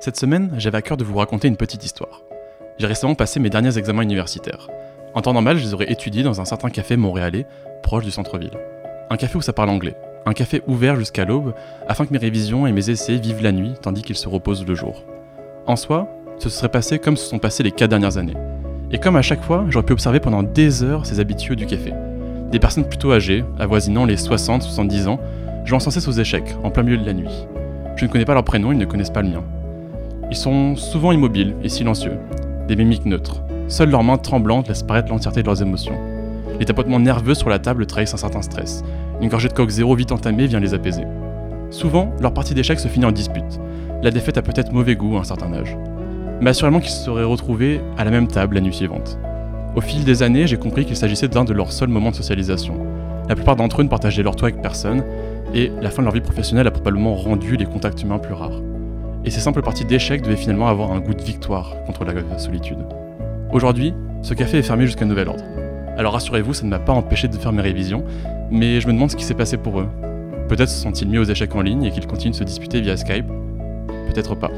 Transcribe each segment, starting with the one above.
Cette semaine, j'avais à cœur de vous raconter une petite histoire. J'ai récemment passé mes derniers examens universitaires. En temps normal, je les aurais étudiés dans un certain café montréalais, proche du centre-ville. Un café où ça parle anglais. Un café ouvert jusqu'à l'aube, afin que mes révisions et mes essais vivent la nuit, tandis qu'ils se reposent le jour. En soi, ce serait passé comme se sont passés les quatre dernières années. Et comme à chaque fois, j'aurais pu observer pendant des heures ces habitués du café. Des personnes plutôt âgées, avoisinant les 60-70 ans, jouant sans cesse aux échecs, en plein milieu de la nuit. Je ne connais pas leur prénom, ils ne connaissent pas le mien. Ils sont souvent immobiles et silencieux, des mimiques neutres. Seules leurs mains tremblantes laissent paraître l'entièreté de leurs émotions. Les tapotements nerveux sur la table trahissent un certain stress. Une gorgée de coque zéro vite entamée vient les apaiser. Souvent, leur partie d'échecs se finit en dispute. La défaite a peut-être mauvais goût à un certain âge. Mais assurément qu'ils se seraient retrouvés à la même table la nuit suivante. Au fil des années, j'ai compris qu'il s'agissait d'un de leurs seuls moments de socialisation. La plupart d'entre eux ne partageaient leur toit avec personne, et la fin de leur vie professionnelle a probablement rendu les contacts humains plus rares. Et ces simples parties d'échecs devaient finalement avoir un goût de victoire contre la solitude. Aujourd'hui, ce café est fermé jusqu'à nouvel ordre. Alors rassurez-vous, ça ne m'a pas empêché de faire mes révisions, mais je me demande ce qui s'est passé pour eux. Peut-être se sont-ils mis aux échecs en ligne et qu'ils continuent de se disputer via Skype? Peut-être pas.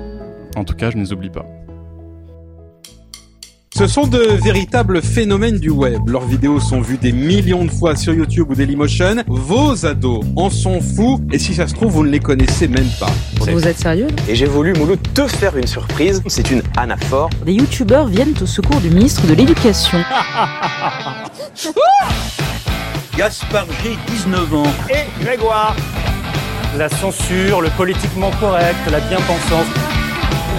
En tout cas, je ne les oublie pas. Ce sont de véritables phénomènes du web. Leurs vidéos sont vues des millions de fois sur YouTube ou Dailymotion. Vos ados en sont fous et si ça se trouve, vous ne les connaissez même pas. Vous êtes sérieux Et j'ai voulu, Mouloud, te faire une surprise. C'est une anaphore. Des youtubeurs viennent au secours du ministre de l'Éducation. Gaspard G, 19 ans. Et Grégoire La censure, le politiquement correct, la bien-pensance.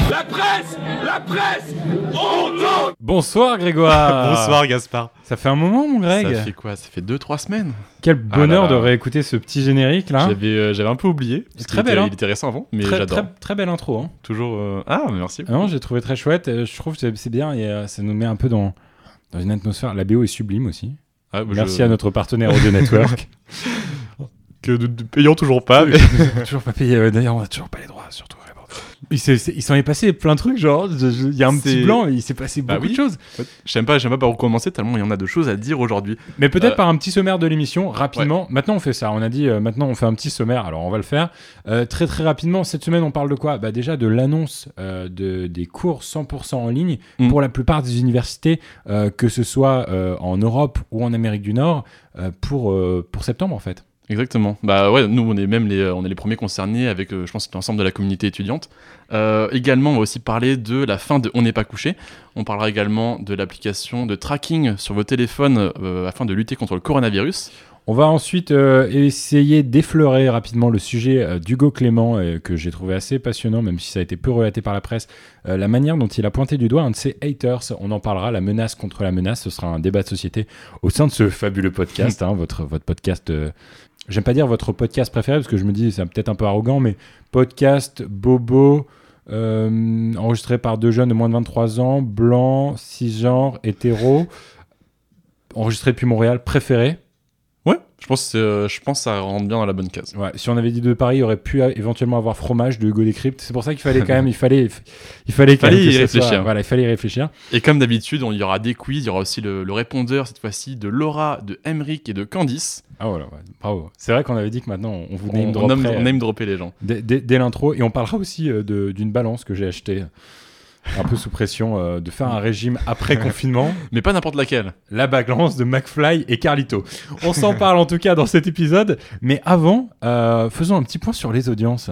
La presse La presse On Bonsoir Grégoire Bonsoir Gaspard Ça fait un moment mon Greg Ça fait quoi? Ça fait 2-3 semaines Quel bonheur de réécouter ce petit générique là J'avais euh, j'avais un peu oublié. C'est très belle, hein. Il était récent avant, mais très, j'adore. très, très belle intro. Hein. Toujours. euh, Ah, mais merci. Ah non, j'ai trouvé très chouette. euh, Je trouve que c'est- bien et euh, ça nous met un peu dans, dans une atmosphère. La BO est sublime aussi. Ah, bah, Merci je- à notre partenaire Audio Network. Que de, de- payons toujours pas. mais- toujours pas payé. D'ailleurs, on a toujours pas les droits, surtout. Il s'est- c'est- il s'en est passé plein de trucs, genre, il y a un petit blanc, il s'est passé Bah beaucoup oui. de choses. J'aime pas, j'aime pas par où commencer tellement il y en a de choses à dire aujourd'hui. Mais peut-être Euh, par un petit sommaire de l'émission, rapidement. Maintenant, on fait ça. On a dit, euh, maintenant, on fait un petit sommaire. Alors, on va le faire. Euh, très, très rapidement, cette semaine, on parle de quoi? Bah, Déjà, de l'annonce de, des cours 100% en ligne Mm. pour la plupart des universités, que ce soit en Europe ou en Amérique du Nord, pour, pour septembre, en fait. Exactement. Bah ouais, nous on est même les, on est les premiers concernés avec, euh, je pense, l'ensemble de la communauté étudiante. Euh, également, on va aussi parler de la fin de On n'est pas couché. On parlera également de l'application de tracking sur vos téléphones euh, afin de lutter contre le coronavirus. On va ensuite euh, essayer d'effleurer rapidement le sujet euh, d'Hugo Clément, euh, que j'ai trouvé assez passionnant, même si ça a été peu relaté par la presse, euh, la manière dont il a pointé du doigt un de ses haters. On en parlera, la menace contre la menace, ce sera un débat de société au sein de ce fabuleux podcast, hein, votre, votre podcast... J'aime pas dire votre podcast préféré, parce que je me dis, c'est peut-être un peu arrogant, mais podcast, bobo, euh, enregistré par deux jeunes de moins de 23 ans, blancs, cisgenres, hétéros, enregistré depuis Montréal, préféré. Ouais, je pense, que euh, je pense que ça rentre bien dans la bonne case. Ouais, si on avait dit de Paris, il aurait pu euh, éventuellement avoir fromage de Hugo Décrypte. C'est pour ça qu'il fallait quand même, il fallait, il fallait quand Fallait y réfléchir. soit- voilà, il fallait y réfléchir. Et comme d'habitude, on- il y aura des quiz, il y aura aussi le, le répondeur cette fois-ci de Laura, de Emric et de Candice. Ah voilà, ouais, bravo. C'est vrai qu'on avait dit que maintenant on vous On, name on dropperait, name, euh, on name dropper les gens. dès, dès- dès l'intro et on parlera aussi euh, d'une balance que j'ai achetée un peu sous pression euh, de faire un régime après confinement. Mais pas n'importe laquelle. La balance de McFly et Carlito. On s'en parle en tout cas dans cet épisode. Mais avant, euh, faisons un petit point sur les audiences.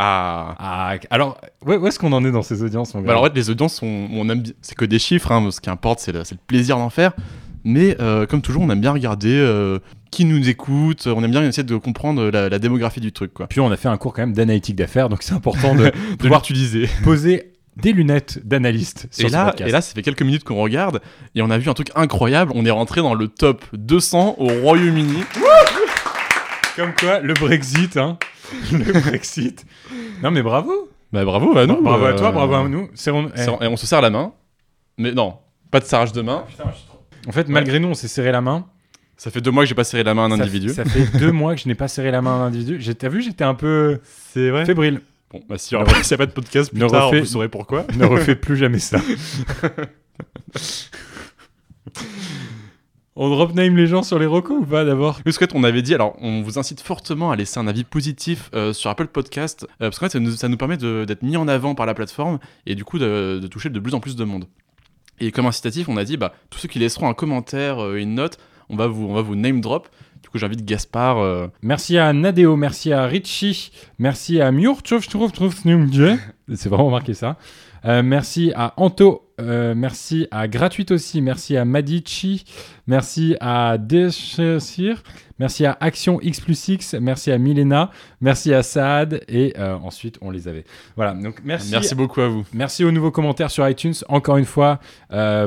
Ah. Ah, alors, où, est-ce qu'on en est dans ces audiences mon Bah alors en fait, les audiences, sont, on aime, c'est que des chiffres. hein, ce qui importe, c'est le, plaisir d'en faire. Mais euh, comme toujours, on aime bien regarder euh, qui nous écoute. On aime bien essayer de comprendre la, la démographie du truc, quoi. Puis on a fait un cours quand même d'analytique d'affaires, donc c'est important de De pouvoir l'utiliser. poser des lunettes d'analyste Et là, et là, ça fait quelques minutes qu'on regarde et on a vu un truc incroyable. On est rentré dans le top 200 au Royaume-Uni. comme quoi, le Brexit, hein. le Brexit. Non mais bravo. Bah bravo à nous. bravo à toi, euh, bravo à nous. On- eh. Et on se serre la main. Mais non, pas de serrage de main. En fait, malgré nous, on s'est serré la main. Ça fait deux mois que j'ai pas serré la main à un Ça- individu. Ça, fait deux mois que je n'ai pas serré la main à un individu. T'as vu, j'étais un peu C'est vrai. fébrile. Bon, bah s'il n'y a, pas de podcast plus tard, vous saurez pourquoi. ne refais plus jamais ça. On drop name les gens sur les recos ou pas d'abord? Fait, on avait dit, alors on vous incite fortement à laisser un avis positif euh, sur Apple Podcast, euh, parce qu'en fait, ça nous, ça nous permet d'être mis en avant par la plateforme et du coup de, de toucher de plus en plus de monde. Et comme incitatif, on a dit, bah, tous ceux qui laisseront un commentaire, euh, une note, on va vous, on va vous name drop. Du coup, j'invite Gaspard. euh, Merci à Nadeo, merci à Richie, merci à Murtchouf, c'est vraiment marqué ça. Euh, merci à Anto, euh, merci à Gratuite aussi, merci à Madici, merci à Deshir, merci à Action X plus X, merci à Milena, merci à Saad et euh, ensuite on les avait. Voilà, donc merci. Merci beaucoup à vous. Merci aux nouveaux commentaires sur iTunes. Encore une fois,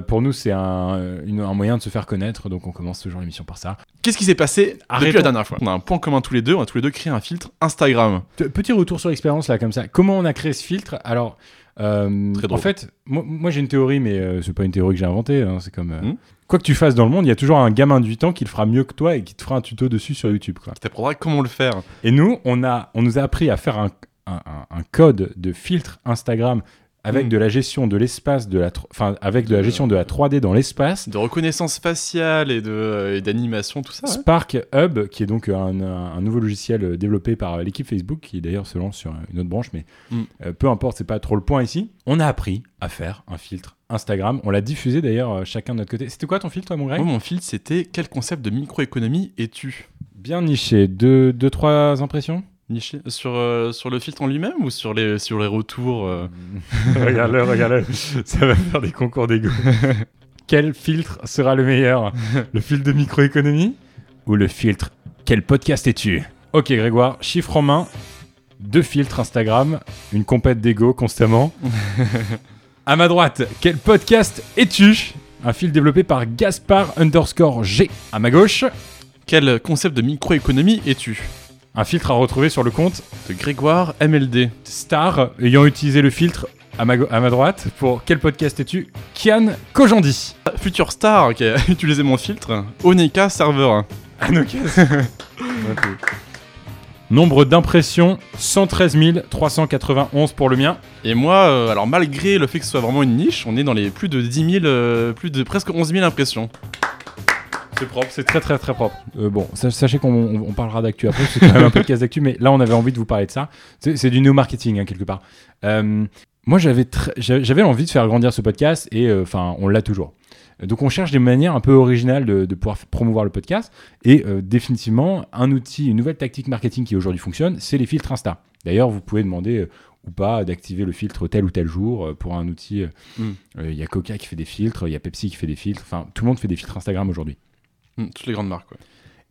pour nous, c'est un, une- un moyen de se faire connaître, donc on commence toujours l'émission par ça. Qu'est-ce qui s'est passé Arrêtons. depuis la dernière fois? On a un point commun tous les deux, on a tous les deux créé un filtre Instagram. Petit retour sur l'expérience là, comme ça. Comment on a créé ce filtre? Alors, euh, Très drôle. en fait, moi, moi, j'ai une théorie, mais euh, c'est pas une théorie que j'ai inventée. hein, c'est comme euh, Hmm. quoi que tu fasses dans le monde, il y a toujours un gamin de 8 ans qui le fera mieux que toi et qui te fera un tuto dessus sur YouTube. Quoi. Qui t'apprendra comment le faire. Et nous, on a, on nous a appris à faire un, un- un- un code de filtre Instagram avec Hmm. de la gestion de l'espace, de la, enfin avec de la gestion de la 3D dans l'espace. De reconnaissance faciale et de- et d'animation, tout ça. ouais. Spark Hub, qui est donc un, nouveau logiciel euh, développé par euh, l'équipe Facebook, qui d'ailleurs se lance sur une autre branche, mais Mm. euh, peu importe, c'est pas trop le point ici. On a appris à faire un filtre Instagram. On l'a diffusé d'ailleurs euh, chacun de notre côté. C'était quoi ton filtre, toi, mon Greg? Moi, mon filtre, c'était quel concept de microéconomie es-tu? Bien niché. Deux, deux, trois impressions? Niché sur, euh, sur le filtre en lui-même ou sur les, sur les retours euh Regarde-le, regarde-le. Ça va faire des concours d'ego. Quel filtre sera le meilleur? Le filtre de microéconomie ou le filtre Quel podcast es-tu? Ok, Grégoire, chiffre en main. Deux filtres Instagram, une compète d'ego constamment. à ma droite, quel podcast es-tu? Un fil développé par Gaspard underscore G. À ma gauche, Quel concept de microéconomie es-tu? Un filtre à retrouver sur le compte De Grégoire MLD. Star ayant utilisé le filtre à ma, go- à ma droite pour quel podcast es-tu Kian Kojandi. Future Star qui a utilisé mon filtre. Onika Server. Nombre d'impressions 113 391 pour le mien. Et moi, euh, alors malgré le fait que ce soit vraiment une niche, on est dans les plus de 10 000, euh, plus de presque 11 000 impressions. C'est propre, c'est très très très propre. Euh, bon, sa- sachez qu'on on- on parlera d'actu après, c'est quand même un podcast d'actu, mais là on avait envie de vous parler de ça. C'est du néo-marketing hein, quelque part. Euh, moi j'avais envie de faire grandir ce podcast et euh, enfin on l'a toujours. Donc on cherche des manières un peu originales de, de pouvoir promouvoir le podcast et euh, définitivement un outil, une nouvelle tactique marketing qui aujourd'hui fonctionne, c'est les filtres Insta. D'ailleurs vous pouvez demander euh, ou pas d'activer le filtre tel ou tel jour euh, pour un outil. Mm. Il y a Coca qui fait des filtres, il y a Pepsi qui fait des filtres, enfin tout le monde fait des filtres Instagram aujourd'hui. Hmm, toutes les grandes marques. ouais.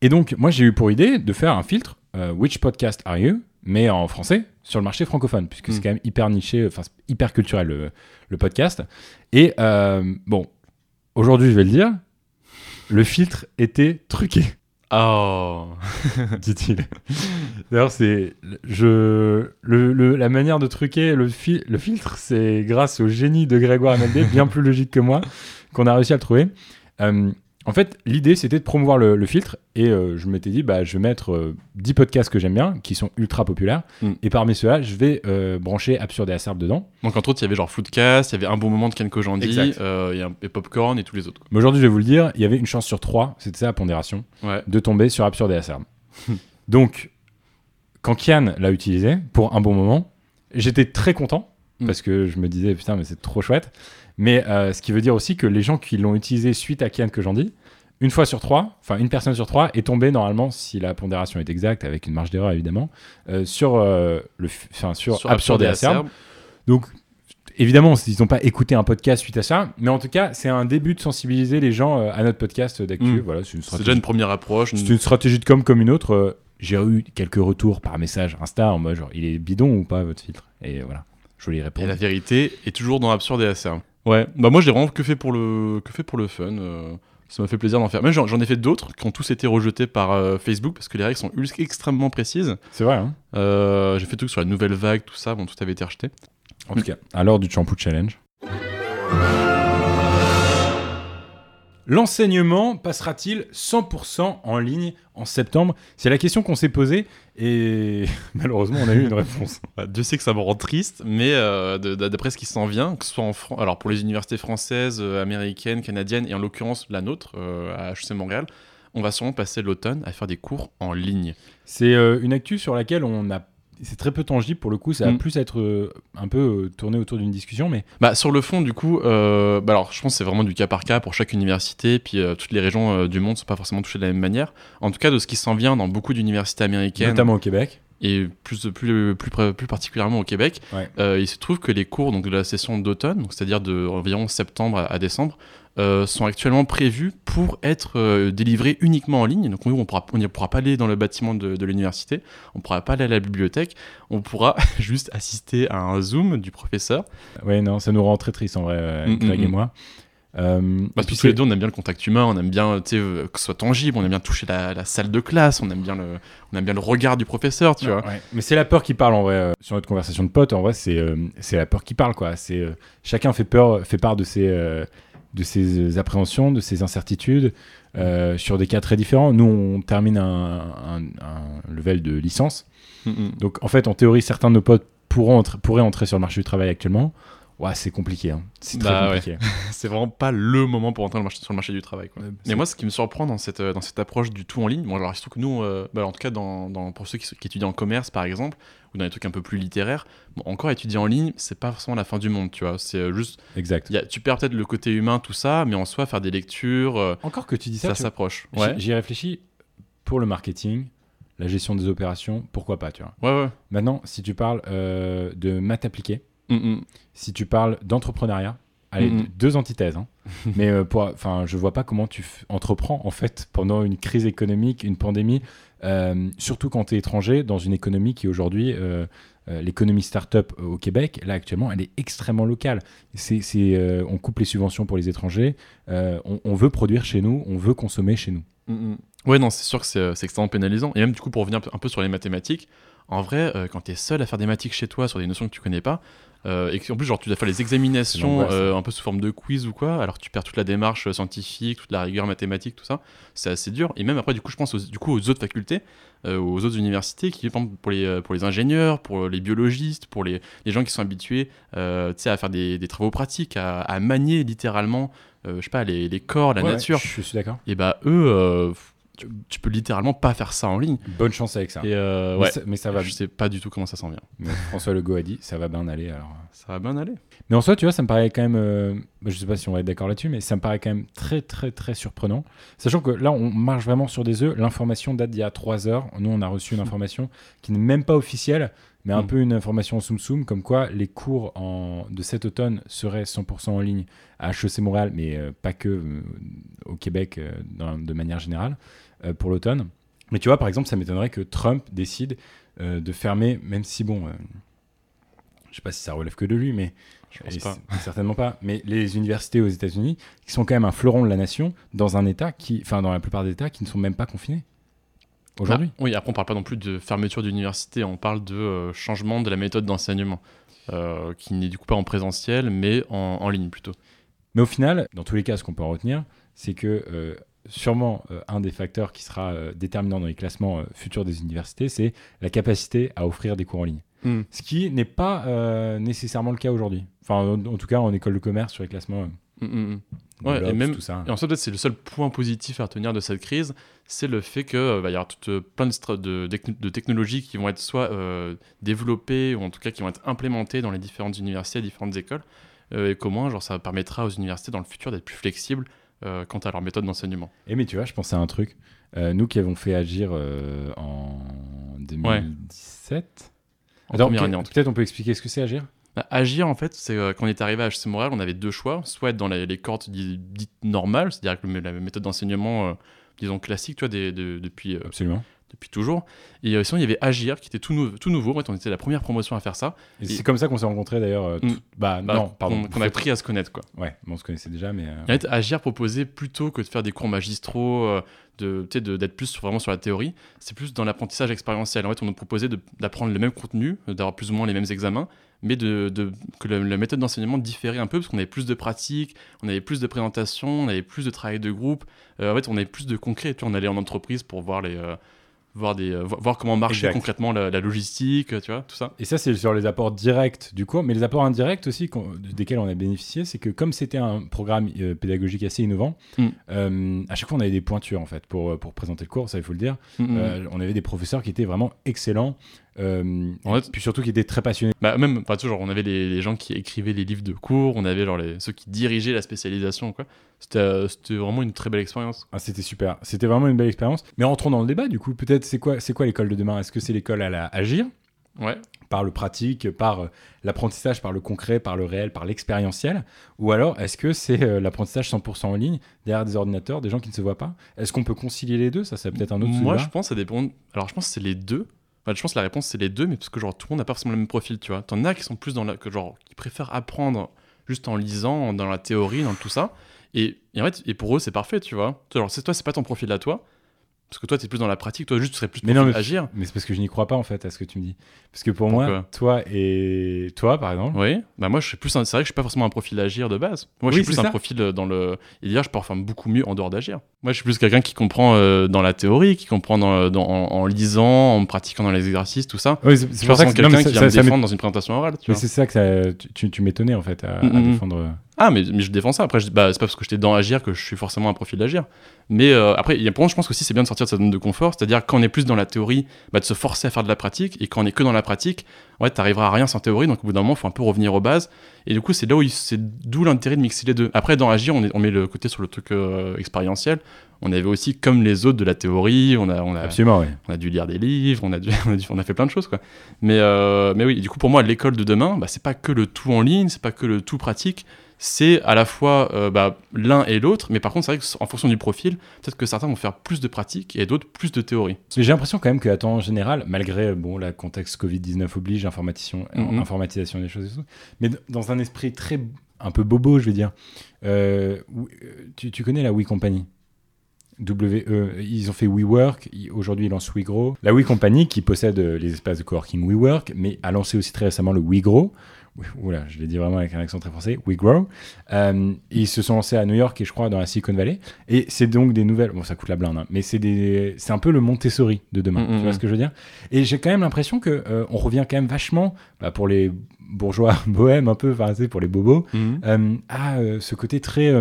Et donc, moi, j'ai eu pour idée de faire un filtre euh, Which podcast are you mais en français sur le marché francophone, puisque Mm. c'est quand même hyper niché, enfin hyper culturel le, le podcast. Et euh, bon, aujourd'hui, je vais le dire, le filtre était truqué, Oh. dit-il. D'ailleurs, c'est je le, le- la manière de truquer le, fi- le filtre, c'est grâce au génie de Grégoire MLD, bien plus logique que moi, qu'on a réussi à le trouver. Euh, en fait, l'idée, c'était de promouvoir le, le filtre. Et euh, je m'étais dit, bah, je vais mettre euh, 10 podcasts que j'aime bien, qui sont ultra populaires. Mm. Et parmi ceux-là, je vais euh, brancher Absurde et Acerbe dedans. Donc entre autres, il y avait genre Floodcast, il y avait Un bon moment de Ken Kojandi, euh, et Popcorn et tous les autres. Mais aujourd'hui, je vais vous le dire, il y avait une chance sur 3, c'était ça la pondération, Ouais. de tomber sur Absurde et Acerbe. Donc, quand Kian l'a utilisé, pour un bon moment, j'étais très content, Mm. parce que je me disais, putain, mais c'est trop chouette. Mais euh, ce qui veut dire aussi que les gens qui l'ont utilisé suite à Kian que j'en dis, une fois sur trois, enfin une personne sur trois, est tombée normalement, si la pondération est exacte, avec une marge d'erreur évidemment, euh, sur, euh, le, sur, Absurde et Acerbe. Donc, évidemment, ils n'ont pas écouté un podcast suite à ça, mais en tout cas, c'est un début de sensibiliser les gens euh, à notre podcast d'actu. Mm. Voilà, c'est déjà une première approche. une- C'est une stratégie de com comme une autre. J'ai eu quelques retours par message Insta en mode genre, il est bidon ou pas votre filtre Et voilà, je voulais y Et la vérité est toujours dans Absurde et Acerbe. Ouais, bah moi j'ai vraiment que fait pour le, que fait pour le fun. Ça m'a fait plaisir d'en faire. Même j'en ai fait d'autres qui ont tous été rejetés par euh, Facebook parce que les règles sont extrêmement précises. C'est vrai, hein Euh, j'ai fait tout sur la nouvelle vague, tout ça, bon, tout avait été rejeté. En tout cas, à l'heure du Champou Challenge. L'enseignement passera-t-il 100% en ligne en septembre? C'est la question qu'on s'est posée et malheureusement on a eu une réponse. Bah, Dieu sait que ça me rend triste, mais euh, d'après ce qui s'en vient, que ce soit en France, alors pour les universités françaises, euh, américaines, canadiennes, et en l'occurrence la nôtre, euh, à HEC Montréal, on va sûrement passer l'automne à faire des cours en ligne. C'est euh, une actu sur laquelle on a. C'est très peu tangible pour le coup, ça va Mm. plus être euh, un peu euh, tourné autour d'une discussion, mais Bah, sur le fond, du coup, euh, bah alors je pense que c'est vraiment du cas par cas pour chaque université, puis toutes les régions du monde sont pas forcément touchées de la même manière. En tout cas, de ce qui s'en vient dans beaucoup d'universités américaines, notamment au Québec. et plus, plus, plus, particulièrement au Québec, Ouais. il se trouve que les cours donc, de la session d'automne, c'est-à-dire de environ septembre à, à décembre, euh, sont actuellement prévus pour être euh, délivrés uniquement en ligne. Donc nous, on pourra, on ne pourra pas aller dans le bâtiment de, de l'université, on ne pourra pas aller à la bibliothèque, on pourra juste assister à un Zoom du professeur. Ouais, non, ça nous rend très triste en vrai, euh, Mm, Greg mm, et mm. moi. Euh, Parce que tous les deux, on aime bien le contact humain, on aime bien que ce soit tangible, on aime bien toucher la, la salle de classe, on aime bien le, on aime bien le regard du professeur, tu vois. Ouais. Mais c'est la peur qui parle en vrai. euh, sur notre conversation de potes, en vrai, c'est euh, c'est la peur qui parle quoi. C'est chacun fait peur, fait part de ses de ses appréhensions, de ses incertitudes euh, sur des cas très différents. Nous, on termine un, un- un level de licence. Mm. Donc, en fait, en théorie, certains de nos potes pourront pourraient entrer sur le marché du travail actuellement. Ouais, c'est compliqué. hein. C'est très Bah ouais. compliqué. c'est vraiment pas le moment pour entrer dans le marché- sur le marché du travail. Quoi. Mais moi, ce qui me surprend dans cette, euh, dans cette approche du tout en ligne, bon, alors il se trouve que nous, euh, bah, en tout cas dans, dans- pour ceux qui, qui étudient en commerce par exemple, ou dans des trucs un peu plus littéraires, bon, encore étudier en ligne, c'est pas forcément la fin du monde, tu vois. C'est euh, juste, Exact. il y a, tu perds peut-être le côté humain, tout ça, mais en soi, faire des lectures, euh, Encore que tu dis ça, ça s'approche. j'y- Ouais, j'y réfléchis. Pour le marketing, la gestion des opérations, pourquoi pas, tu vois. ouais, ouais. Maintenant, si tu parles euh, de maths appliquée, Mm, mm. si tu parles d'entrepreneuriat, allez, d- deux antithèses, hein. mais euh, pour, enfin, je vois pas comment tu f- entreprends en fait pendant une crise économique, une pandémie, euh, surtout quand tu es étranger dans une économie qui aujourd'hui, euh, euh, l'économie start-up au Québec, là actuellement, elle est extrêmement locale. C'est, c'est, euh, on coupe les subventions pour les étrangers, euh, on, on veut produire chez nous, on veut consommer chez nous. Mm, mm. Ouais, non, c'est sûr que c'est c'est extrêmement pénalisant. Et même du coup, pour revenir un peu sur les mathématiques, en vrai, euh, quand tu es seul à faire des mathématiques chez toi sur des notions que tu connais pas, euh, et qu'en plus, genre, tu dois faire les examinations euh, un peu sous forme de quiz ou quoi, alors que tu perds toute la démarche scientifique, toute la rigueur mathématique, tout ça, c'est assez dur. Et même après, du coup, je pense aux, du coup, aux autres facultés, euh, aux autres universités, qui, par exemple, pour les, pour les ingénieurs, pour les biologistes, pour les, les gens qui sont habitués à faire des, des travaux pratiques, à, à manier littéralement, je sais pas, les, les corps, la Ouais, nature, Je suis d'accord. et bah eux, tu, tu peux littéralement pas faire ça en ligne. Bonne chance avec ça. Et euh, mais, ouais, ça mais ça va. je sais pas du tout comment ça s'en vient. mais François Legault a dit, ça va bien aller. Alors. Ça va bien aller. Mais en soi, tu vois, ça me paraît quand même. euh, bah, je sais pas si on va être d'accord là-dessus, mais ça me paraît quand même très, très, très surprenant. Sachant que là, on marche vraiment sur des œufs. L'information date d'il y a trois heures. Nous, on a reçu une information qui n'est même pas officielle, mais un Mm. peu une information en soum-soum, comme quoi les cours en... de cet automne seraient 100% en ligne à HEC Montréal, mais euh, pas que euh, au Québec euh, de manière générale, pour l'automne. Mais tu vois, par exemple, ça m'étonnerait que Trump décide euh, de fermer, même si, bon. euh, je sais pas si ça relève que de lui, mais Je pense et pas. c- Certainement pas. Mais les universités aux États-Unis, qui sont quand même un fleuron de la nation, dans un État qui, enfin, dans la plupart des États qui ne sont même pas confinés aujourd'hui. Ah, oui, après on parle pas non plus de fermeture d'université, on parle de euh, changement de la méthode d'enseignement, euh, qui n'est du coup pas en présentiel, mais en, en ligne plutôt. Mais au final, dans tous les cas, ce qu'on peut en retenir, c'est que euh, sûrement euh, un des facteurs qui sera euh, déterminant dans les classements euh, futurs des universités, c'est la capacité à offrir des cours en ligne. Hmm. Ce qui n'est pas nécessairement le cas aujourd'hui. Enfin, en, en tout cas, en école de commerce, sur les classements. euh, Mm, mm, mm. de Ouais, et même- tout ça. Et en soi, peut-être c'est le seul point positif à retenir de cette crise, c'est le fait qu'il va y avoir tout, euh, plein de, de, technologies qui vont être soit développées, ou en tout cas qui vont être implémentées dans les différentes universités, différentes écoles, et qu'au moins, genre, ça permettra aux universités dans le futur d'être plus flexibles euh, quant à leur méthode d'enseignement. Et mais tu vois, je pensais à un truc. Euh, nous qui avons fait agir euh, en 2017. En Attends, première peut- année, en tout Peut-être on peut expliquer ce que c'est agir? Bah, agir, en fait, c'est quand on est arrivé à HC Montréal, on avait deux choix. Soit être dans les, les cohortes di- dites normales, c'est-à-dire que la méthode d'enseignement, disons classique, tu vois, des- de- depuis, Absolument. Depuis toujours. Et euh, sinon, il y avait Agir qui était tout, nou- tout nouveau. En fait, on était la première promotion à faire ça. Et Et- c'est comme ça qu'on s'est rencontrés d'ailleurs. euh, Mm. Bah, Bah, non, pardon. Qu'on qu'on a appris à se connaître, quoi. Ouais, on se connaissait déjà, mais. euh, en fait, Agir proposait plutôt que de faire des cours magistraux, de, d'être plus sur- vraiment sur la théorie, c'est plus dans l'apprentissage expérientiel. En fait, on nous proposait d'apprendre le même contenu, d'avoir plus ou moins les mêmes examens, mais de, de- que le- la méthode d'enseignement différait un peu parce qu'on avait plus de pratique, on avait plus de présentations, on avait plus de travail de groupe. Euh, en fait, on avait plus de concret. Tu vois, on allait en entreprise pour voir les. euh, voir, des, euh, vo- voir comment marchait Exact. concrètement la, la logistique, tu vois, tout ça. Et ça, c'est sur les apports directs du cours, mais les apports indirects aussi, desquels on a bénéficié, c'est que comme c'était un programme euh, pédagogique assez innovant, Mm. euh, à chaque fois on avait des pointures en fait pour, pour présenter le cours, ça il faut le dire. Mhm. Euh, on avait des professeurs qui étaient vraiment excellents, euh, En fait- puis surtout qui étaient très passionnés. Bah, même, vois, genre, on avait les, les gens qui écrivaient les livres de cours, on avait genre les, ceux qui dirigeaient la spécialisation, quoi. C'était euh, c'était vraiment une très belle expérience. Ah, c'était super, c'était vraiment une belle expérience. Mais rentrons dans le débat du coup, peut-être c'est quoi, c'est quoi l'école de demain? Est-ce que c'est l'école à la agir Ouais. par le pratique, par euh, l'apprentissage, par le concret, par le réel, par l'expérientiel? Ou alors est-ce que c'est euh, l'apprentissage 100% en ligne, derrière des ordinateurs, des gens qui ne se voient pas? Est-ce qu'on peut concilier les deux? Ça, c'est peut-être un autre Moi, débat. je pense que ça dépend. Alors, je pense que c'est les deux. Enfin, je pense que la réponse, c'est les deux, mais parce que genre, tout le monde n'a pas forcément le même profil, tu vois. T'en as qui sont plus dans la. Que, genre, qui préfèrent apprendre juste en lisant, dans la théorie, dans tout ça. Et, et en fait, et pour eux, c'est parfait, tu vois. Genre, c'est toi, c'est pas ton profil à toi. Parce que toi, t'es plus dans la pratique. Toi, juste, tu serais plus Mais non, mais- agir. Mais c'est parce que je n'y crois pas en fait à ce que tu me dis. Parce que pour Pourquoi? moi, toi et toi par exemple, Oui, bah moi je suis plus un- c'est vrai que je suis pas forcément un profil agir de base. Moi je suis plus un ça. profil euh, dans le et d'ailleurs je performe beaucoup mieux en dehors d'agir. Moi je suis plus quelqu'un qui comprend euh, dans la théorie, qui comprend dans, dans- en, en lisant, en pratiquant dans les exercices, tout ça. Oui, c'est pour ça que quelqu'un qui vient me défendre dans une présentation orale, tu mais c'est ça que tu, tu- tu m'étonnais en fait à, à Mm, mm. défendre. Ah mais, mais je défends ça. Après je- bah, c'est pas parce que j'étais dans agir que je suis forcément un profil d'agir. Mais euh, après il y a pour moi je pense aussi c'est bien de sortir de sa zone de confort, c'est-à-dire quand on est plus dans la théorie, bah, de se forcer à faire de la pratique et quand on est que dans la pratique, ouais t'arriveras à rien sans théorie. Donc au bout d'un moment faut un peu revenir aux bases. Et du coup c'est là où c'est d'où l'intérêt de mixer les deux. Après dans agir on, est- on met le côté sur le truc euh, expérientiel. On avait aussi comme les autres de la théorie, on a on a Absolument, oui. on a dû lire des livres, on a, dû, on a, dû- on a fait plein de choses, quoi. Mais, euh, mais oui, du coup, pour moi, l'école de demain, bah, c'est pas que le tout en ligne, c'est pas que le tout pratique, c'est à la fois euh, bah, l'un et l'autre, mais par contre, c'est vrai qu'en fonction du profil, peut-être que certains vont faire plus de pratique et d'autres plus de théorie. J'ai l'impression quand même que, en général, malgré bon, la contexte Covid-19 oblige, informatisation, Mhm. informatisation des choses et tout, mais dans un esprit très un peu bobo, je vais dire. euh, euh, tu, tu connais la Wii Company? W, E, ils ont fait WeWork, aujourd'hui ils lancent WeGrow. La Wii Company qui possède les espaces de coworking WeWork, mais a lancé aussi très récemment le WeGrow. Oula, je l'ai dit vraiment avec un accent très français, WeGrow. Euh, ils se sont lancés à New York et je crois dans la Silicon Valley. Et c'est donc des nouvelles. Bon, ça coûte la blinde, hein, mais c'est des, c'est un peu le Montessori de demain. Mm, tu mm, vois mm. ce que je veux dire? Et j'ai quand même l'impression que euh, on revient quand même vachement bah, pour les bourgeois bohèmes un peu, enfin, tu pour les bobos, euh, à euh, ce côté très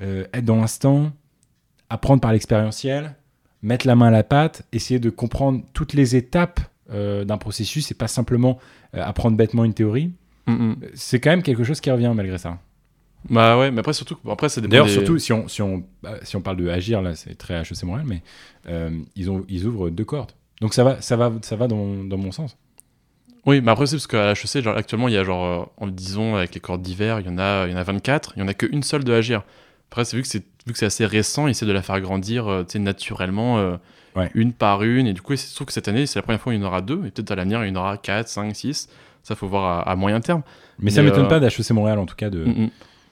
être dans l'instant, apprendre par l'expérientiel, mettre la main à la pâte, essayer de comprendre toutes les étapes d'un processus et pas simplement apprendre bêtement une théorie. Mm, C'est quand même quelque chose qui revient malgré ça. Bah ouais, mais après, surtout, après, ça D'ailleurs, des- surtout si on, si, on, bah, si on parle de agir, là, c'est très HEC Montréal, mais euh, ils, ont, ils ouvrent deux cohortes. Donc ça va, ça va, ça va dans, dans mon sens. Oui, mais après, c'est parce qu'à HEC, genre, actuellement, il y a genre, euh, en le disant, avec les cordes d'hiver, il y en a, il y en a 24, il y en a qu'une seule de Agir. Après, c'est vu que c'est vu que c'est assez récent, ils essaient de la faire grandir, euh, naturellement, euh, Ouais. une par une. Et du coup, c'est sûr que cette année, c'est la première fois où il y en aura deux, et peut-être à l'avenir, il y en aura 4, 5, 6. Ça, faut voir à, à moyen terme. Mais, ça Mais, m'étonne euh, pas d'HEC Montréal, en tout cas, de, Mm, mm.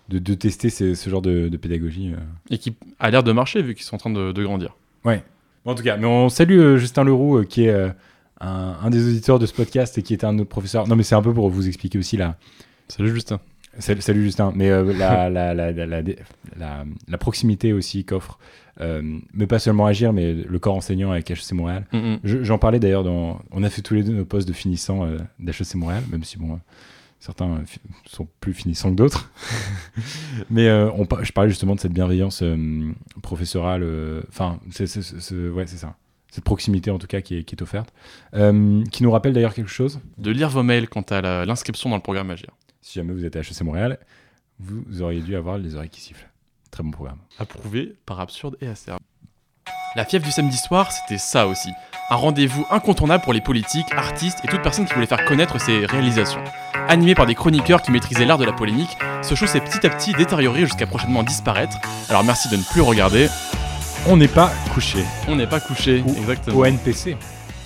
de, de tester ces- ce genre de, de pédagogie. euh. Et qui a l'air de marcher, vu qu'ils sont en train de, de grandir. Bon, en tout cas, mais on salue euh, Justin Leroux, euh, qui est euh, un, un des auditeurs de ce podcast et qui était un de nos professeurs. Non, mais c'est un peu pour vous expliquer aussi la. Salut Justin. Salut, salut Justin, mais euh, la, la, la- la proximité aussi qu'offre, euh, mais pas seulement Agir, mais le corps enseignant avec HEC Montréal. Mm, mm. Je- J'en parlais d'ailleurs dans. On a fait tous les deux nos postes de finissants euh, d'HEC Montréal, même si bon, euh, certains euh, sont plus finissants que d'autres. Mais euh, on, je parlais justement de cette bienveillance professorale. Enfin, ouais, c'est ça. Cette proximité en tout cas qui est, qui est offerte. Qui nous rappelle d'ailleurs quelque chose. De lire vos mails quant à l'inscription dans le programme Agir. Si jamais vous êtes à HEC Montréal, vous auriez dû avoir les oreilles qui sifflent. Très bon programme. Approuvé par Absurde et Acerbe. La fièvre du samedi soir, c'était ça aussi. Un rendez-vous incontournable pour les politiques, artistes et toute personne qui voulait faire connaître ses réalisations. Animé par des chroniqueurs qui maîtrisaient l'art de la polémique, ce show s'est petit à petit détérioré jusqu'à prochainement disparaître. Alors merci de ne plus regarder. On n'est pas couché. On n'est pas couché, Ou exactement. Au NPC.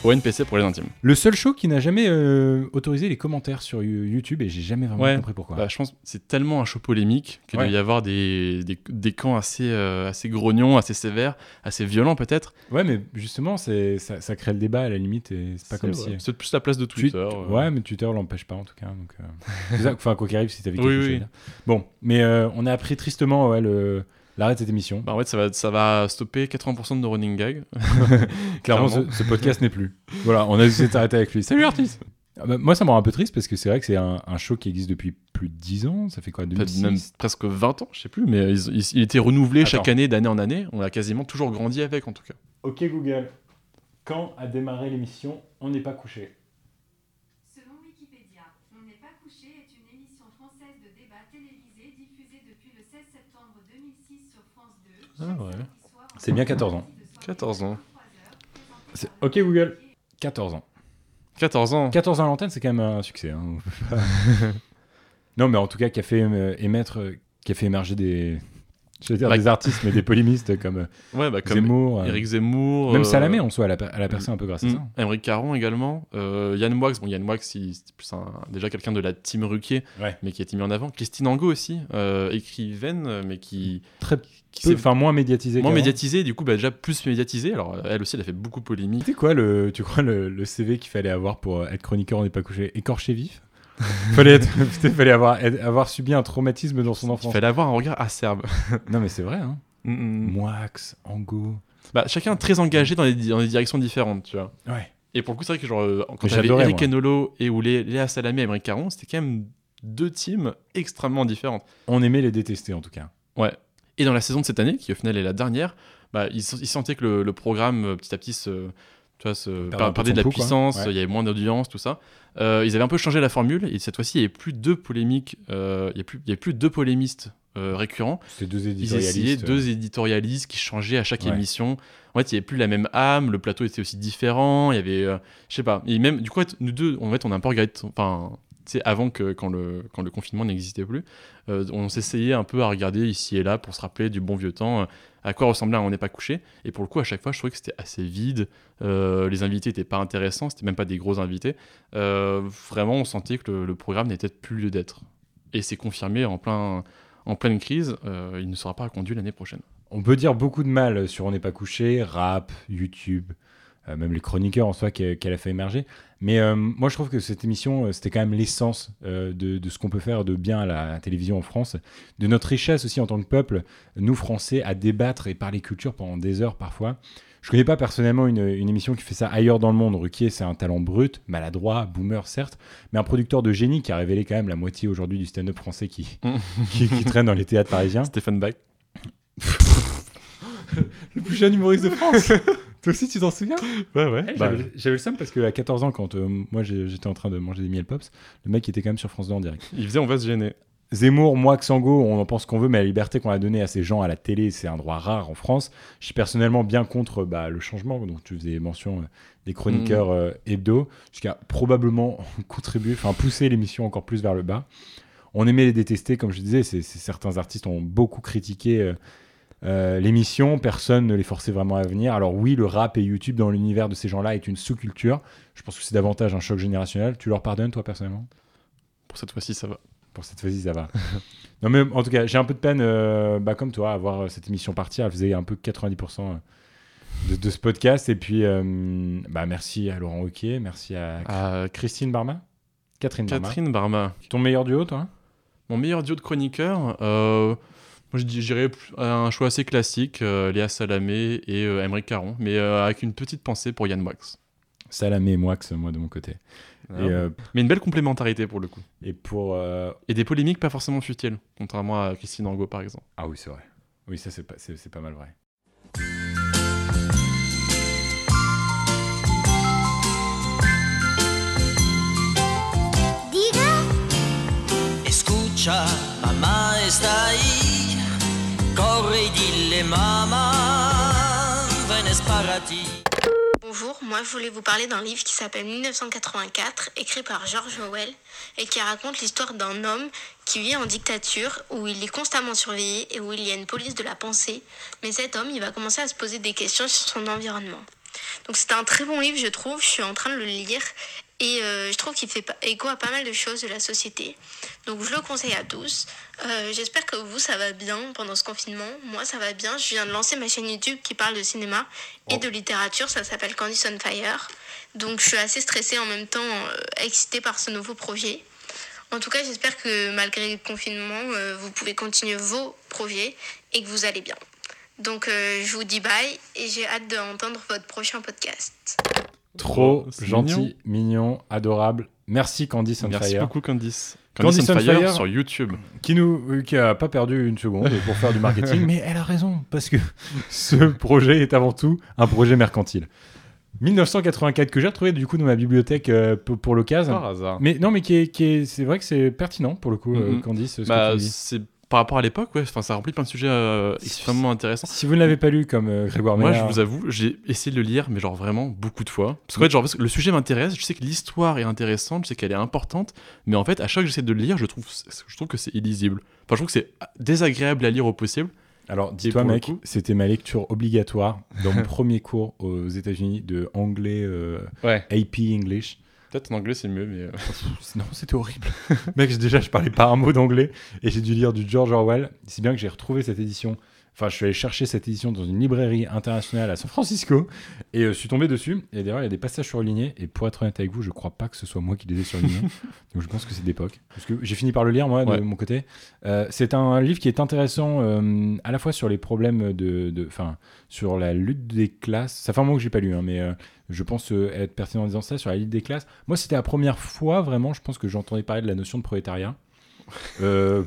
Au NPC pour les intimes. Le seul show qui n'a jamais euh, autorisé les commentaires sur You- YouTube et j'ai jamais vraiment Ouais. compris pourquoi. Bah, je pense c'est tellement un show polémique qu'il Ouais. doit y avoir des, des, des camps assez, euh, assez grognons, assez sévères, assez violents peut-être. Ouais, mais justement, c'est ça, ça crée le débat à la limite et c'est pas comme vrai. si. C'est plus la place de Twi- Twitter. euh. Ouais, mais Twitter l'empêche pas en tout cas. Donc, euh, enfin, quoi qu'il arrive, si t'avais quelque Oui, chose oui. Bon, mais euh, on a appris tristement ouais, le- l'arrêt de cette émission. Bah, en fait, ça va, ça va stopper 80% de nos running gags. Clairement, clairement. ce, ce podcast n'est plus. Voilà, on a décidé d'arrêter avec lui. Salut artiste Ah bah, Moi, ça me rend un peu triste parce que c'est vrai que c'est un, un show qui existe depuis plus de 10 ans. Ça fait quoi Peut-être 2006 même presque 20 ans, je sais plus, mais il était renouvelé Attends. chaque année, d'année en année. On a quasiment toujours grandi avec, en tout cas. Ok Google, quand a démarré l'émission On n'est pas couché Selon Wikipédia, On n'est pas couché est une émission française de débat télévisé diffusée depuis le 16 septembre 2006 sur France 2. Ah ouais. C'est bien 14 ans. sortie de soirée 14 ans. à 23 heures, présentée C'est- par Ok Google 14 ans. 14 ans. 14 ans à l'antenne, c'est quand même un succès. hein. non, mais en tout cas, qui a fait euh, émettre, euh, qui a fait émerger des, je veux dire Bah, des artistes, mais des polémistes comme, euh, Ouais, bah, comme Zemmour, euh, Eric Zemmour. même euh, Salamé en soi, elle a, elle a percé un peu grâce à Mm. ça. Émeric Caron également. Euh, Yann Wax. Bon, Yann Wax, c'est plus un- déjà quelqu'un de la team Ruquier, Ouais. mais qui a été mis en avant. Christine Angot aussi, euh, écrivaine, euh, mais qui, Très qui s'est enfin moins médiatisé. moins médiatisée, du coup, bah, déjà plus médiatisée. Alors, elle aussi, elle a fait beaucoup de polémiques. C'était quoi le, tu crois le, le CV qu'il fallait avoir pour euh, être chroniqueur On n'est pas couché Écorché vif? fallait, être, fallait avoir, avoir subi un traumatisme dans son Il enfance. fallait avoir un regard acerbe. Non mais c'est vrai. Hein. Mm, mm. Moix, Ango. Bah, chacun très engagé dans des, dans directions différentes, tu vois. Ouais. Et pour le coup, c'est vrai que genre, euh, quand j'avais Eric. Enolo et ou Léa Salamé et Émeric Caron, c'était quand même deux teams extrêmement différentes. On aimait les détester en tout cas. Ouais. Et dans la saison de cette année, qui au final est la dernière, bah, ils, ils sentaient que le, le programme euh, petit à petit se, tu vois, per- peu perdait de la pouls, puissance, Ouais. il y avait moins d'audience, tout ça. Euh, ils avaient un peu changé la formule et cette fois-ci, il n'y avait plus deux polémiques, euh, il n'y avait, plus- deux polémistes euh, récurrents. C'était deux Ils essayaient éditorialistes. euh, deux éditorialistes qui changeaient à chaque Ouais. émission. En fait, il n'y avait plus la même âme, le plateau était aussi différent, il y avait, je sais pas, et même, du coup, nous deux, en fait, on a un peu regardé, enfin, avant que, quand le, confinement n'existait plus, euh, on s'essayait un peu à regarder ici et là pour se rappeler du bon vieux temps, euh, à quoi ressemblait On n'est pas couché. Et pour le coup, à chaque fois, je trouvais que c'était assez vide, euh, les invités n'étaient pas intéressants, c'était même pas des gros invités. Vraiment, on sentait que le, programme n'était plus lieu d'être. Et c'est confirmé en, plein, en pleine crise, il ne sera pas reconduit l'année prochaine. On peut dire beaucoup de mal sur On n'est pas couché, rap, YouTube, même les chroniqueurs en soi qu'elle a fait émerger. Mais euh, moi, je trouve que cette émission, euh, c'était quand même l'essence euh, de, de ce qu'on peut faire de bien à la télévision en France, de notre richesse aussi en tant que peuple, nous Français, à débattre et parler culture pendant des heures parfois. Je connais pas personnellement une, une émission qui fait ça ailleurs dans le monde. Ruquier, c'est un talent brut, maladroit, boomer certes, mais un producteur de génie qui a révélé quand même la moitié aujourd'hui du stand-up français qui, qui, qui traîne dans les théâtres parisiens. Stéphane Bach. Le plus jeune humoriste de France. Toi aussi, tu t'en souviens? Ouais, ouais. Eh, J'avais j'avais le seum parce qu'à 14 ans, quand euh, moi j'étais en train de manger des miel pops, le mec était quand même sur France 2 en direct. il faisait On va se gêner. Zemmour, moi, Xango, on en pense qu'on veut, mais la liberté qu'on a donnée à ces gens à la télé, c'est un droit rare en France. Je suis personnellement bien contre bah, le changement, donc tu faisais mention euh, des chroniqueurs euh, hebdo, jusqu'à probablement contribuer, enfin pousser l'émission encore plus vers le bas. On aimait les détester, comme je disais, c'est- certains artistes ont beaucoup critiqué euh, l'émission, personne ne les forçait vraiment à venir. Alors oui, le rap et YouTube dans l'univers de ces gens-là est une sous-culture. Je pense que c'est davantage un choc générationnel. Tu leur pardonnes, toi, personnellement? Pour cette fois-ci, ça va. pour cette fois-ci, ça va. non, mais en tout cas, j'ai un peu de peine, euh, bah, comme toi, à voir euh, cette émission partir. Elle faisait un peu 90% de, de ce podcast. Et puis, euh, bah, merci à Laurent Wauquiez, merci à Christine Barma. Catherine, Barma. Catherine Barma. Ton meilleur duo, toi? Mon meilleur duo de chroniqueurs, euh, moi je dirais un choix assez classique, euh, Léa Salamé et euh, Caron, mais euh, avec une petite pensée pour Yann Wax. Salamé et Moix, moi, de mon côté. Ah, Et, euh, Mais une belle complémentarité pour le coup. et pour. euh, Et des polémiques pas forcément futiles, contrairement à Christine Angot par exemple. Ah oui, c'est vrai. Oui, ça, c'est pas, c'est, pas mal vrai. Escucha, mamá está ahí. Bonjour, moi je voulais vous parler d'un livre qui s'appelle 1984, écrit par George Orwell, et qui raconte l'histoire d'un homme qui vit en dictature, où il est constamment surveillé et où il y a une police de la pensée. Mais cet homme, il va commencer à se poser des questions sur son environnement. Donc c'est un très bon livre, je trouve, je suis en train de le lire, et euh, je trouve qu'il fait écho à pas mal de choses de la société. Donc je le conseille à tous. Euh, J'espère que vous, ça va bien pendant ce confinement. Moi, ça va bien. Je viens de lancer ma chaîne YouTube qui parle de cinéma et de littérature. Ça s'appelle Candice on Fire. Donc je suis assez stressée en même temps, euh, excitée par ce nouveau projet. En tout cas, j'espère que malgré le confinement, euh, vous pouvez continuer vos projets et que vous allez bien. Donc euh, je vous dis bye et j'ai hâte d'entendre votre prochain podcast. Trop Oh, gentil, mignon. adorable. Merci Candice on Merci Fire. beaucoup Candice. Candice Candice Fire, Fire. sur YouTube. Qui nous, euh, qui a pas perdu une seconde pour faire du marketing, mais elle a raison parce que ce projet est avant tout un projet mercantile. 1984 que j'ai retrouvé du coup dans ma bibliothèque euh, pour, l'occasion. Par hasard. Mais non, mais qui est, qui est- c'est vrai que c'est pertinent pour le coup, euh, Mhm. Candice. ce Bah, c'est par rapport à l'époque, ouais. Enfin, ça remplit plein de sujets euh, extrêmement intéressants. Si vous ne l'avez pas lu comme euh, Grégoire Moi, je vous avoue, j'ai essayé de le lire, mais genre vraiment beaucoup de fois. Parce qu'en fait, genre, parce que le sujet m'intéresse, je sais que l'histoire est intéressante, je sais qu'elle est importante, mais en fait, à chaque fois que j'essaie de le lire, je trouve, je trouve que c'est illisible. Enfin, je trouve que c'est désagréable à lire au possible. Alors, dis-toi, mec, c'était ma lecture obligatoire dans mon premier cours aux États-Unis de anglais euh, Ouais. AP English. En anglais, c'est mieux, mais. euh, Non, c'était horrible. Mec, déjà, je parlais pas un mot d'anglais et j'ai dû lire du George Orwell. Si bien que j'ai retrouvé cette édition. Enfin, je suis allé chercher cette édition dans une librairie internationale à San Francisco et euh, je suis tombé dessus. Et d'ailleurs, il y a des passages surlignés. Et pour être honnête avec vous, je crois pas que ce soit moi qui les ai surlignés. Donc, je pense que c'est d'époque. Parce que j'ai fini par le lire, moi, de Ouais. mon côté. Euh, c'est un livre qui est intéressant euh, à la fois sur les problèmes de. Enfin, sur la lutte des classes. Ça fait un moment que j'ai pas lu, hein, mais je pense être pertinent en disant ça sur la lutte des classes. Moi, c'était la première fois vraiment, je pense que j'entendais parler de la notion de prolétariat. Euh,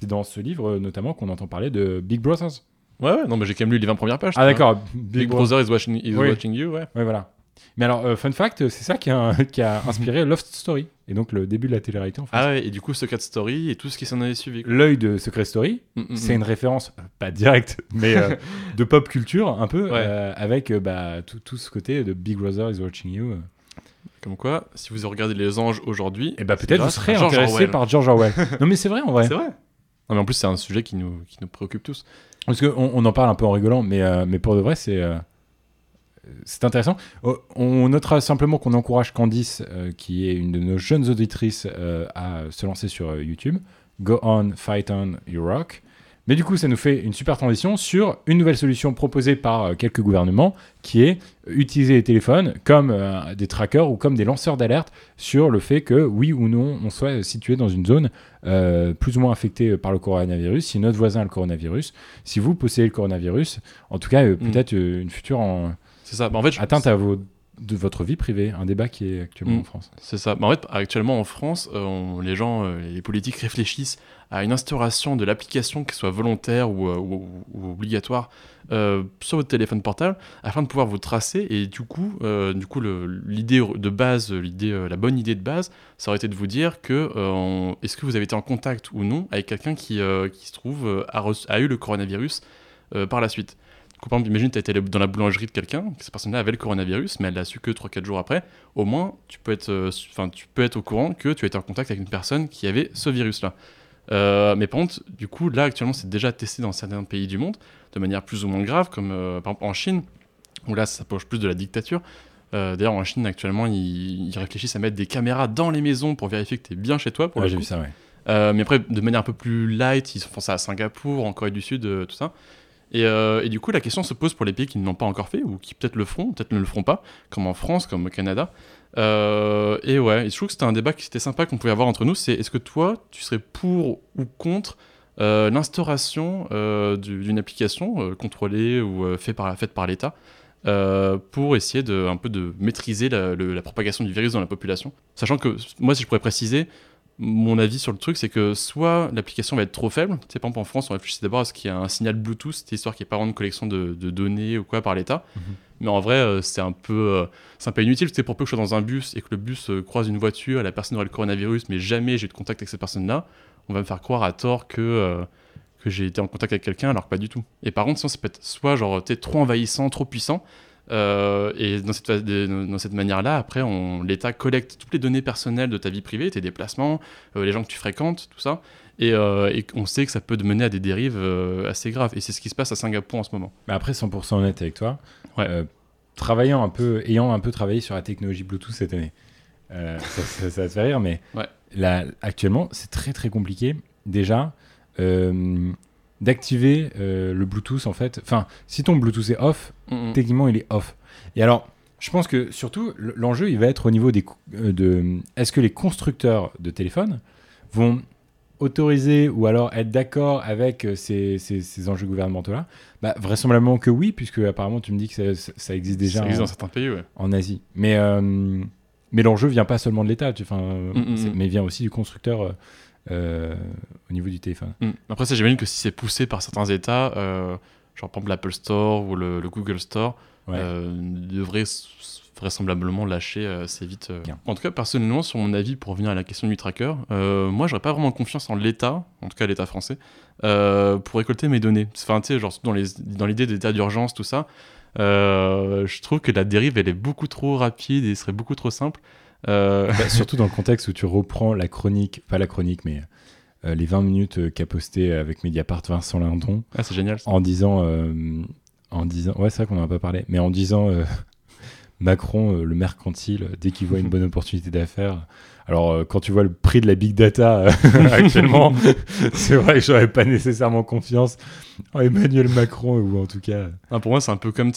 c'est dans ce livre notamment qu'on entend parler de Big Brothers. Ouais, ouais, non, mais j'ai quand même lu les 20 premières pages. Ah d'accord, Big Brother is watching, is Oui. watching you, ouais. Ouais, voilà. Mais alors, euh, fun fact, c'est ça qui a, qui a inspiré Lost Story, et donc le début de la télé-réalité en France. Ah ouais, et du coup, Secret Story et tout ce qui s'en avait suivi. L'œil de Secret Story, Mm, mm, c'est mm. une référence, euh, pas directe, mais euh, de pop culture un peu, Ouais. avec bah, tout, tout ce côté de Big Brother is watching you. Comme quoi, si vous regardez Les Anges aujourd'hui. Et bah c'est peut-être vous serez intéressé par George Orwell. non mais c'est vrai en vrai. C'est vrai. Non, mais en plus, c'est un sujet qui nous, qui nous préoccupe tous. Parce qu'on on en parle un peu en rigolant, mais, euh, mais pour de vrai, c'est euh, c'est intéressant. Oh, On notera simplement qu'on encourage Candice, euh, qui est une de nos jeunes auditrices, à se lancer sur YouTube. Go on, fight on, you rock. Mais du coup, ça nous fait une super transition sur une nouvelle solution proposée par euh, quelques gouvernements, qui est utiliser les téléphones comme euh, des trackers ou comme des lanceurs d'alerte sur le fait que oui ou non on soit situé dans une zone euh, plus ou moins affectée par le coronavirus. Si notre voisin a le coronavirus, si vous possédez le coronavirus, en tout cas euh, Mm. peut-être euh, une future en- ça. Bah, en fait, atteinte à vos, de votre vie privée, un débat qui est actuellement Mm. en France. C'est ça. Bah, en fait, actuellement en France, euh, on- les gens, euh, les politiques réfléchissent à une instauration de l'application qui soit volontaire ou, euh, ou- ou obligatoire sur votre téléphone portable afin de pouvoir vous tracer. Et du coup, du coup, l'idée de base, l'idée, la bonne idée de base, ça aurait été de vous dire que est-ce que vous avez été en contact ou non avec quelqu'un qui, qui se trouve a, eu le coronavirus par la suite. Par exemple, imagine tu as été dans la boulangerie de quelqu'un, que cette personne-là avait le coronavirus, mais elle l'a su que 3-4 jours après. Au moins, tu peux, être, euh, enfin, tu peux être au courant que tu as été en contact avec une personne qui avait ce virus-là. Euh, mais par contre, du coup, là, actuellement, c'est déjà testé dans certains pays du monde, de manière plus ou moins grave, comme euh, par exemple en Chine, où là, ça s'approche plus de la dictature. Euh, D'ailleurs, en Chine, actuellement, ils, ils réfléchissent à mettre des caméras dans les maisons pour vérifier que tu es bien chez toi. Pour Ouais, j'ai vu ça, ouais. Mais après, de manière un peu plus light, ils font ça à Singapour, en Corée du Sud, tout ça. Et, euh, et du coup, la question se pose pour les pays qui ne l'ont pas encore fait, ou qui peut-être le feront, peut-être ne le feront pas, comme en France, comme au Canada. Euh, et ouais, je trouve que c'était un débat qui était sympa qu'on pouvait avoir entre nous, c'est est-ce que toi, tu serais pour ou contre euh, l'instauration euh, du- d'une application contrôlée ou faite par l'État pour essayer de, un peu de maîtriser la, la propagation du virus dans la population? Sachant que, moi, si je pourrais préciser, mon avis sur le truc, c'est que soit l'application va être trop faible, tu sais, par exemple en France, on réfléchit d'abord à ce qu'il y a un signal Bluetooth, c'est histoire qu'il n'y ait pas de collection de, de données ou quoi par l'État. Mais en vrai, euh, c'est un peu, euh, c'est un peu inutile. C'est pour peu que je sois dans un bus et que le bus euh, croise une voiture, la personne aurait le coronavirus, mais jamais j'ai eu de contact avec cette personne-là. On va me faire croire à tort que que j'ai été en contact avec quelqu'un, alors que pas du tout. Et par contre, sinon, ça peut être soit genre t'es trop envahissant, trop puissant. Euh, et dans cette, dans manière-là, après, l'État collecte toutes les données personnelles de ta vie privée, tes déplacements, euh, les gens que tu fréquentes, tout ça. Et, euh, et on sait que ça peut te mener à des dérives assez graves. Et c'est ce qui se passe à Singapour en ce moment. Mais après, 100% honnête avec toi, Ouais. travaillant un peu, ayant un peu travaillé sur la technologie Bluetooth cette année, ça, ça- ça va te faire rire, mais Ouais. là, actuellement, c'est très très compliqué déjà euh, d'activer euh, le Bluetooth en fait. Enfin, si ton Bluetooth est off, Mm, mm. techniquement il est off. Et alors, je pense que surtout l'enjeu il va être au niveau des euh, de est-ce que les constructeurs de téléphones vont autoriser ou alors être d'accord avec euh, ces, ces- ces enjeux gouvernementaux là bah, vraisemblablement que oui puisque apparemment tu me dis que ça, existe déjà ça existe en, dans certains pays, ouais. en Asie mais euh, mais l'enjeu vient pas seulement de l'État enfin mm, mm. mais vient aussi du constructeur euh, au niveau du téléphone Mm. Après, ça, j'imagine que si c'est poussé par certains États, euh, genre par exemple l'Apple Store ou le, le Google Store, Ouais. euh, devrait vraisemblablement lâcher euh, assez vite. En tout cas, personnellement, sur mon avis, pour revenir à la question du tracker, euh, moi, j'aurais pas vraiment confiance en l'État, en tout cas l'État français, euh, pour récolter mes données. Enfin, tu sais, genre dans les- dans l'idée d'état d'urgence, tout ça, euh, je trouve que la dérive, elle est beaucoup trop rapide et serait beaucoup trop simple. Euh, Bah, surtout dans le contexte où tu reprends la chronique pas la chronique mais euh, les 20 minutes euh, qu'a posté avec Mediapart Vincent Lindon ah, c'est génial. ça. en disant en disant ouais c'est vrai qu'on en a pas parlé mais en disant Macron euh, le mercantile dès qu'il voit une bonne opportunité d'affaires. Alors euh, quand tu vois le prix de la big data euh, actuellement c'est vrai que j'aurais pas nécessairement confiance en Emmanuel Macron ou en tout cas Ah, pour moi, c'est un peu comme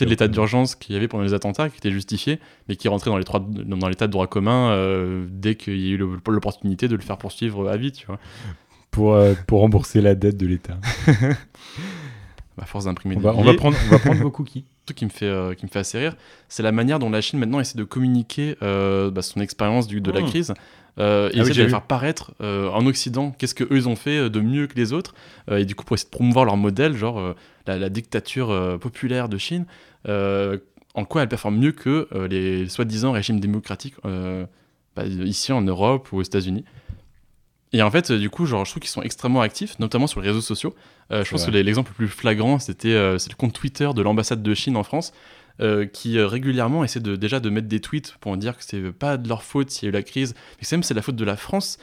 l'état d'urgence qu'il y avait pendant les attentats, qui était justifié, mais qui rentrait dans l'état de droit commun euh, dès qu'il y a eu l'opportunité de le faire poursuivre à vie, tu vois. pour euh, pour rembourser la dette de l'État. À force d'imprimer on on va prendre on va prendre vos cookies truc qui me fait euh, qui me fait assez rire, c'est la manière dont la Chine maintenant essaie de communiquer euh, bah, son expérience du- de la Mm. crise. Euh, et Ah essaie de la faire paraître euh, en Occident. Qu'est-ce que eux ils ont fait euh, de mieux que les autres Et du coup, pour essayer de promouvoir leur modèle, genre la, la dictature populaire de Chine, en quoi elle performe mieux que les soi-disant régimes démocratiques bah, ici en Europe ou aux États-Unis. Et en fait, euh, du coup, genre, je trouve qu'ils sont extrêmement actifs, notamment sur les réseaux sociaux. Euh, je pense que vrai. l'exemple le plus flagrant, c'était euh, c'est le compte Twitter de l'ambassade de Chine en France, euh, qui régulièrement essaie de, déjà de mettre des tweets pour dire que c'est pas de leur faute s'il y a eu la crise, mais que même c'est la faute de la France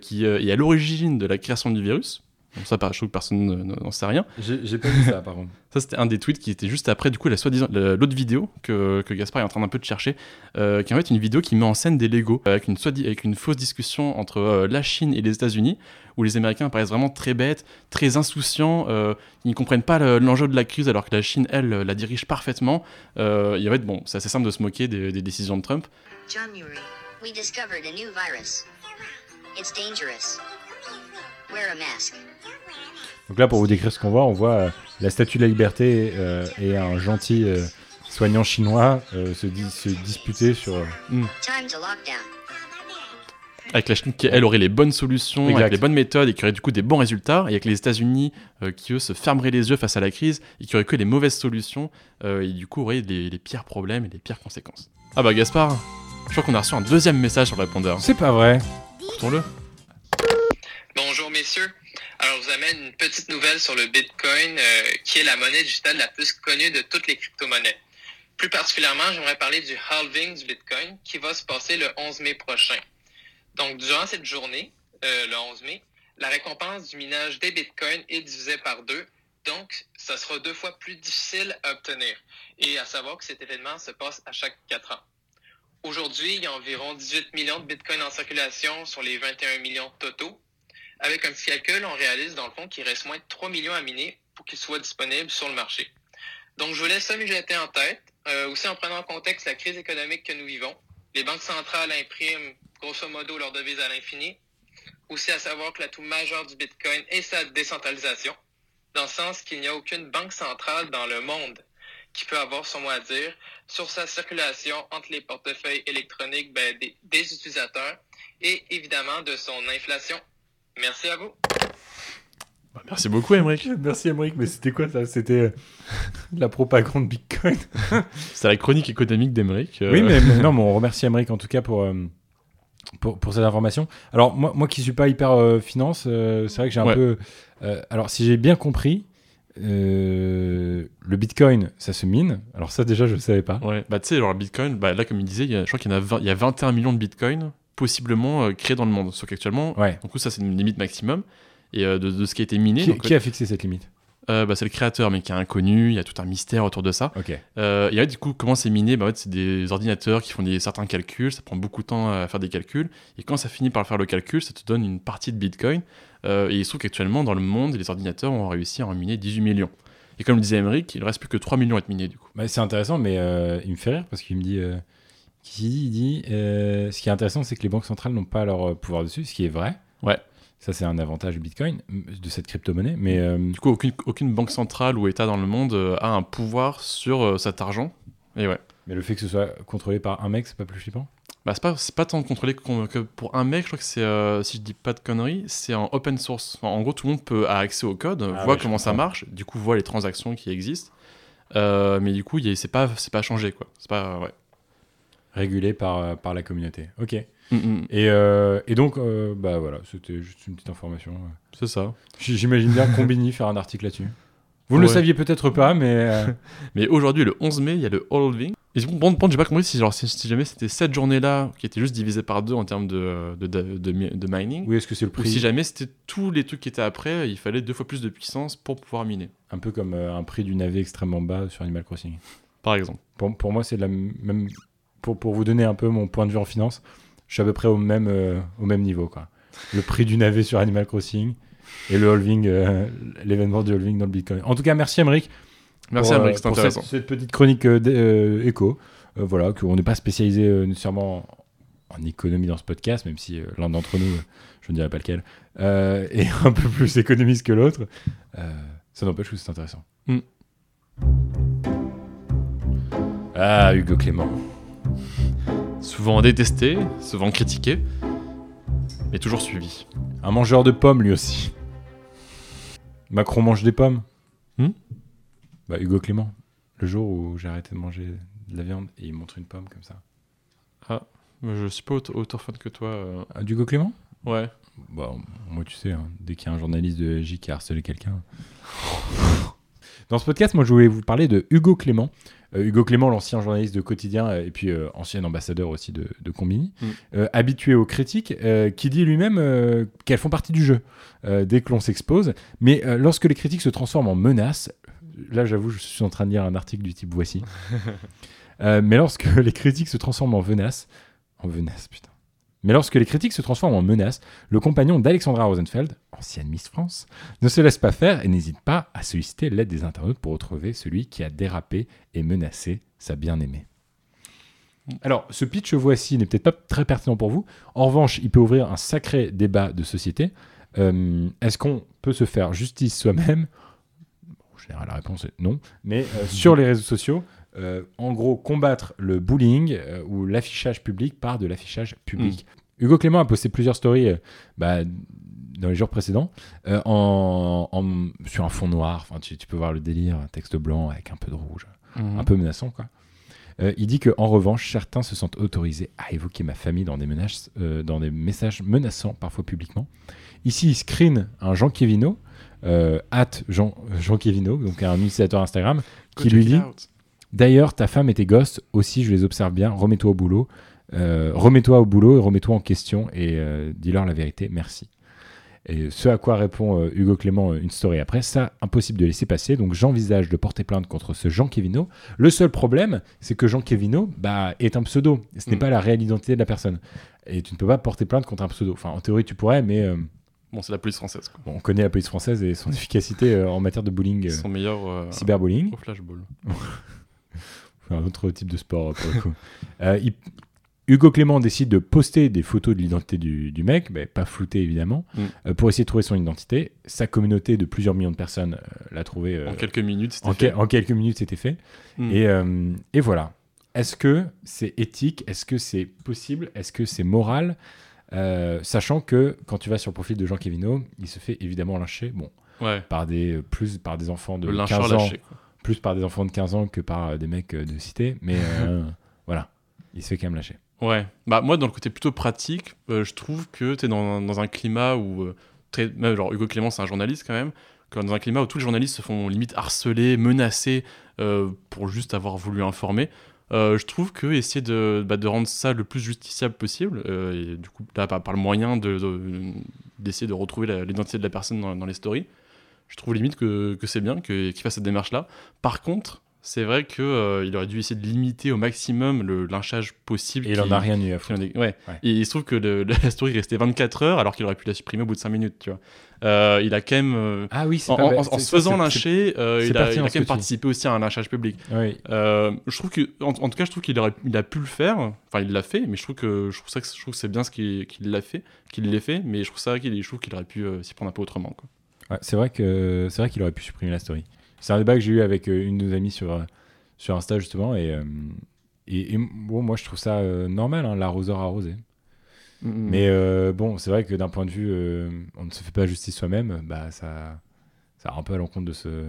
qui est à l'origine de la création du virus. Bon, ça, je trouve que personne ne- n'en sait rien. j'ai pas vu ça par contre Ça, c'était un des tweets qui était juste après, du coup, la soi-disant l'autre vidéo que, que Gaspard est en train d'un peu de chercher, euh, qui est en fait une vidéo qui met en scène des Lego avec une, avec une fausse discussion entre euh, la Chine et les États-Unis, où les Américains paraissent vraiment très bêtes, très insouciants, euh, ils ne comprennent pas le- l'enjeu de la crise alors que la Chine, elle, la dirige parfaitement. Euh, et en fait, bon, c'est assez simple de se moquer des, des décisions de Trump. January, we discovered a new virus. It's dangerous. Wear a mask. Donc là, pour vous décrire ce qu'on voit, on voit euh, la statue de la liberté euh, et un gentil euh, soignant chinois euh, se, dis- se disputer sur. lockdown. Avec la Chine qui, elle, aurait les bonnes solutions, Exact. avec les bonnes méthodes et qui aurait du coup des bons résultats, et avec les États-Unis euh, qui, eux, se fermeraient les yeux face à la crise et qui auraient que les mauvaises solutions, euh, et du coup auraient les, les pires problèmes et les pires conséquences. Ah bah Gaspard, je crois qu'on a reçu un deuxième message sur le répondeur. C'est pas vrai. Écoutons-le. Messieurs. Alors je vous amène une petite nouvelle sur le Bitcoin, euh, qui est la monnaie digitale la plus connue de toutes les crypto-monnaies. Plus particulièrement, j'aimerais parler du halving du Bitcoin qui va se passer le 11 mai prochain. Donc durant cette journée, euh, le 11 mai, la récompense du minage des Bitcoins est divisée par deux. Donc, ça sera deux fois plus difficile à obtenir. Et à savoir que cet événement se passe à chaque quatre ans. Aujourd'hui, il y a environ 18 millions de bitcoins en circulation sur les 21 millions totaux. Avec un petit calcul, on réalise dans le fond qu'il reste moins de 3 millions à miner pour qu'ils soient disponibles sur le marché. Donc, je vous laisse ça mijoter en tête, euh, aussi en prenant en contexte la crise économique que nous vivons. Les banques centrales impriment grosso modo leur devise à l'infini. Aussi à savoir que l'atout majeur du Bitcoin est sa décentralisation, dans le sens qu'il n'y a aucune banque centrale dans le monde qui peut avoir son mot à dire sur sa circulation entre les portefeuilles électroniques ben, des utilisateurs et évidemment de son inflation. Merci à vous. Bah, merci beaucoup, Emmerich. Merci, Emmerich, mais c'était quoi ça? C'était euh, la propagande Bitcoin? C'est la chronique économique d'Emmerich. euh. Oui, mais, mais non, mais on remercie Emmerich en tout cas pour, euh, pour, pour cette information. Alors, moi, moi qui suis pas hyper euh, finance, euh, c'est vrai que j'ai un Ouais. peu. euh, alors, si j'ai bien compris, euh, le Bitcoin, ça se mine. Alors ça déjà, je ne savais pas. Ouais, bah tu sais, genre le Bitcoin, bah, là comme il disait, il y a- je crois qu'il y, en a 20 il y a 21 millions de Bitcoins possiblement euh, créés dans le monde. Sauf qu'actuellement, Ouais. du coup ça c'est une limite maximum. Et euh, de, de ce qui a été miné, Qui, donc, qui a fixé cette limite? euh, bah, c'est le créateur, mais qui est inconnu, il y a tout un mystère autour de ça. Ok. Euh, et ouais, du coup, comment c'est miné? Bah, en fait, C'est des ordinateurs qui font des, certains calculs, ça prend beaucoup de temps à faire des calculs, et quand ça finit par faire le calcul, ça te donne une partie de Bitcoin. Euh, et il se trouve qu'actuellement, dans le monde, les ordinateurs ont réussi à en miner 18 millions. Et comme le disait Emmerich, il ne reste plus que 3 millions à être minés, du coup. Bah, c'est intéressant, mais il me fait rire parce qu'il me dit. Qu'il dit, il dit euh, ce qui est intéressant, c'est que les banques centrales n'ont pas leur euh, pouvoir dessus, ce qui est vrai. Ouais. Ça, c'est un avantage du Bitcoin, de cette crypto-monnaie. Mais euh, Du coup, aucune, aucune banque centrale ou État dans le monde a un pouvoir sur cet argent. Et ouais. Mais le fait que ce soit contrôlé par un mec, c'est pas plus flippant? Bah, c'est pas, c'est pas tant contrôlé que pour un mec, je crois que c'est, euh, si je dis pas de conneries, c'est en open source. Enfin, en gros, tout le monde peut a accès au code, Ah voit ouais, comment ça marche, du coup, voit les transactions qui existent. Euh, mais du coup, c'est pas, c'est pas changé, quoi. C'est pas, ouais. Régulé par, euh, par la communauté. Ok. Mm, mm. Et, euh, et donc, euh, bah voilà, c'était juste une petite information. C'est ça. J'imagine bien Combini faire un article là-dessus. Vous ne le saviez peut-être pas, mais. euh, Mais aujourd'hui, le 11 mai, il y a le Halving. Et bon, bon, j'ai pas compris si, genre, si, si jamais c'était cette journée-là qui était juste divisée par deux en termes de, de, de, de mi- de mining. Oui, est-ce que c'est le Ou prix si jamais c'était tous les trucs qui étaient après, il fallait deux fois plus de puissance pour pouvoir miner, Un peu comme un prix du navet extrêmement bas sur Animal Crossing. par exemple. Pour, pour moi, c'est la même. Pour, pour vous donner un peu mon point de vue en finance, je suis à peu près au même, euh, au même niveau. Quoi. Le prix du navet sur Animal Crossing et le halving, euh, l'événement du halving dans le Bitcoin. En tout cas, merci Emmerich. Merci, pour, euh, cette- intéressant. Cette, petite chronique éco. Voilà, qu'on n'est pas spécialisé nécessairement en économie dans ce podcast, même si l'un d'entre nous, je ne dirais pas lequel, est un peu plus économiste que l'autre. Ça n'empêche que c'est intéressant. Mm. Ah, Hugo Clément. Souvent détesté, souvent critiqué, mais toujours suivi. Un mangeur de pommes, lui aussi. Macron mange des pommes. Hmm bah, Hugo Clément. Le jour où j'ai arrêté de manger de la viande et il montre une pomme comme ça. Ah, mais je suis pas autant, autant fan que toi. euh. Ah, d'Hugo Clément? Ouais. Bah, moi, tu sais, hein, dès qu'il y a un journaliste de J qui a harcelé quelqu'un. Dans ce podcast, moi, je voulais vous parler de Hugo Clément. Euh, Hugo Clément, l'ancien journaliste de Quotidien euh, et puis euh, ancien ambassadeur aussi de, de Combini, Mm. habitué aux critiques, qui dit lui-même qu'elles font partie du jeu dès que l'on s'expose. Mais lorsque les critiques se transforment en menaces, là, j'avoue, je suis en train de lire un article du type Voici. Mais lorsque les critiques se transforment en menaces, en menaces, putain. Mais lorsque les critiques se transforment en menaces, le compagnon d'Alexandra Rosenfeld, ancienne Miss France, ne se laisse pas faire et n'hésite pas à solliciter l'aide des internautes pour retrouver celui qui a dérapé et menacé sa bien-aimée. Alors, ce pitch voici n'est peut-être pas très pertinent pour vous. En revanche, il peut ouvrir un sacré débat de société. Euh, Est-ce qu'on peut se faire justice soi-même? En général, la réponse est non. Mais euh, sur les réseaux sociaux, euh, en gros, combattre le bullying euh, ou l'affichage public par de l'affichage public. Hugo Clément a posté plusieurs stories euh, bah, dans les jours précédents en, en- sur un fond noir. Enfin, tu, tu peux voir le délire, un texte blanc avec un peu de rouge, Mhm. un peu menaçant, quoi. Euh, il dit que en revanche, certains se sentent autorisés à évoquer ma famille dans des, menaces, euh, dans des messages menaçants, parfois publiquement. Ici, il screen un Jean Kevino, euh, at Jean, Jean Kevino, donc un utilisateur Instagram, qui lui it dit out. D'ailleurs, ta femme et tes gosses aussi, je les observe bien. Remets-toi au boulot. Euh, remets-toi au boulot et remets-toi en question et euh, dis-leur la vérité. Merci. Et ce à quoi répond euh, Hugo Clément une story après, ça, impossible de laisser passer. Donc j'envisage de porter plainte contre ce Jean Kevino. Le seul problème, c'est que Jean Kevino bah, est un pseudo. Ce n'est Mm. pas la réelle identité de la personne. Et tu ne peux pas porter plainte contre un pseudo. Enfin, en théorie, tu pourrais, mais Bon, c'est la police française. Quoi. bon, on connaît la police française et son efficacité en matière de bullying. Son meilleur cyberbullying. au flashball. un autre type de sport pour le coup. Euh, il- Hugo Clément décide de poster des photos de l'identité du, du mec, mais pas floutées évidemment, Mm. euh, pour essayer de trouver son identité. Sa communauté de plusieurs millions de personnes euh, l'a trouvé. En quelques minutes, c'était en, fait. en quelques minutes, c'était fait. Mm. Et, et voilà. Est-ce que c'est éthique? Est-ce que c'est possible? Est-ce que c'est moral? Sachant que quand tu vas sur le profil de Jean Kevino, il se fait évidemment lyncher. Bon, Ouais. par des plus par des enfants de Le lyncheur 15 ans, lâché. Plus par des enfants de 15 ans que par euh, des mecs euh, de cité, mais euh, voilà, il se fait quand même lâcher. Ouais. Bah, moi, dans le côté plutôt pratique, je trouve que tu es dans, dans un climat où. très, même, genre, Hugo Clément, c'est un journaliste quand même. quand dans un climat où tous les journalistes se font limite harceler, menacer euh, pour juste avoir voulu informer. Euh, je trouve que essayer de, bah, de rendre ça le plus justiciable possible, euh, et du coup, là, par, par le moyen de- de- d'essayer de, retrouver l'identité de la personne dans, dans les stories, je trouve limite que, que c'est bien qu'il fasse cette démarche-là. Par contre, c'est vrai qu'il aurait dû essayer de limiter au maximum le lynchage possible. Et il en a rien eu à foutre. est- ouais. Ouais. Et il se trouve que le- la story restait 24 heures alors qu'il aurait pu la supprimer au bout de 5 minutes, tu vois. Euh, il a quand même. euh, Ah oui, c'est en, pas en- se faisant lyncher, euh, il, a, il a pertinent, quand même tu participé aussi à un lynchage public. Oui. Euh, je trouve que, en, en tout cas, je trouve qu'il il a pu le faire. Enfin, il l'a fait, mais je trouve que je trouve ça, que- je trouve que c'est bien ce qu'il qu'il l'a fait, qu'il l'ait fait. Mais je trouve ça, qu'il, je trouve qu'il aurait pu euh, s'y prendre un peu autrement. Quoi. Ouais, c'est vrai que c'est vrai qu'il aurait pu supprimer la story. C'est un débat que j'ai eu avec euh, une de nos amies sur euh, sur Insta justement et euh, et, et bon moi je trouve ça normal hein, l'arroseur arrosé. Mm, mm. Mais euh, bon c'est vrai que d'un point de vue euh, on ne se fait pas justice soi-même bah ça ça un peu à l'encontre de ce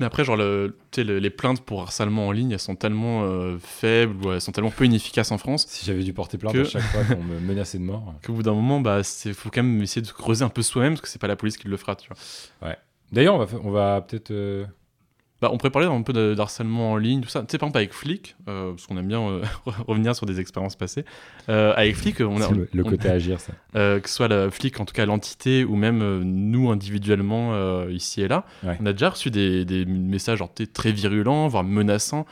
Mais après, genre, le, le- les plaintes pour harcèlement en ligne, elles sont tellement euh, faibles ou elles sont tellement peu inefficaces en France. Si j'avais dû porter plainte que- à chaque fois qu'on me menaçait de mort. Qu'au bout d'un moment, bah, c'est faut quand même essayer de creuser un peu soi-même parce que c'est pas la police qui le fera, tu vois. Ouais. D'ailleurs on va on va peut-être euh, Bah, on pourrait parler un peu de, d'harcèlement en ligne, tout ça. Tu sais, par exemple, avec Flick, euh, parce qu'on aime bien euh, revenir sur des expériences passées. Euh, avec Flick, on a. Le- le on- côté agir, ça. Que ce soit la Flick, en tout cas l'entité, ou même nous individuellement, ici et là, Ouais. on a déjà reçu des, des messages genre, très virulents, voire menaçants.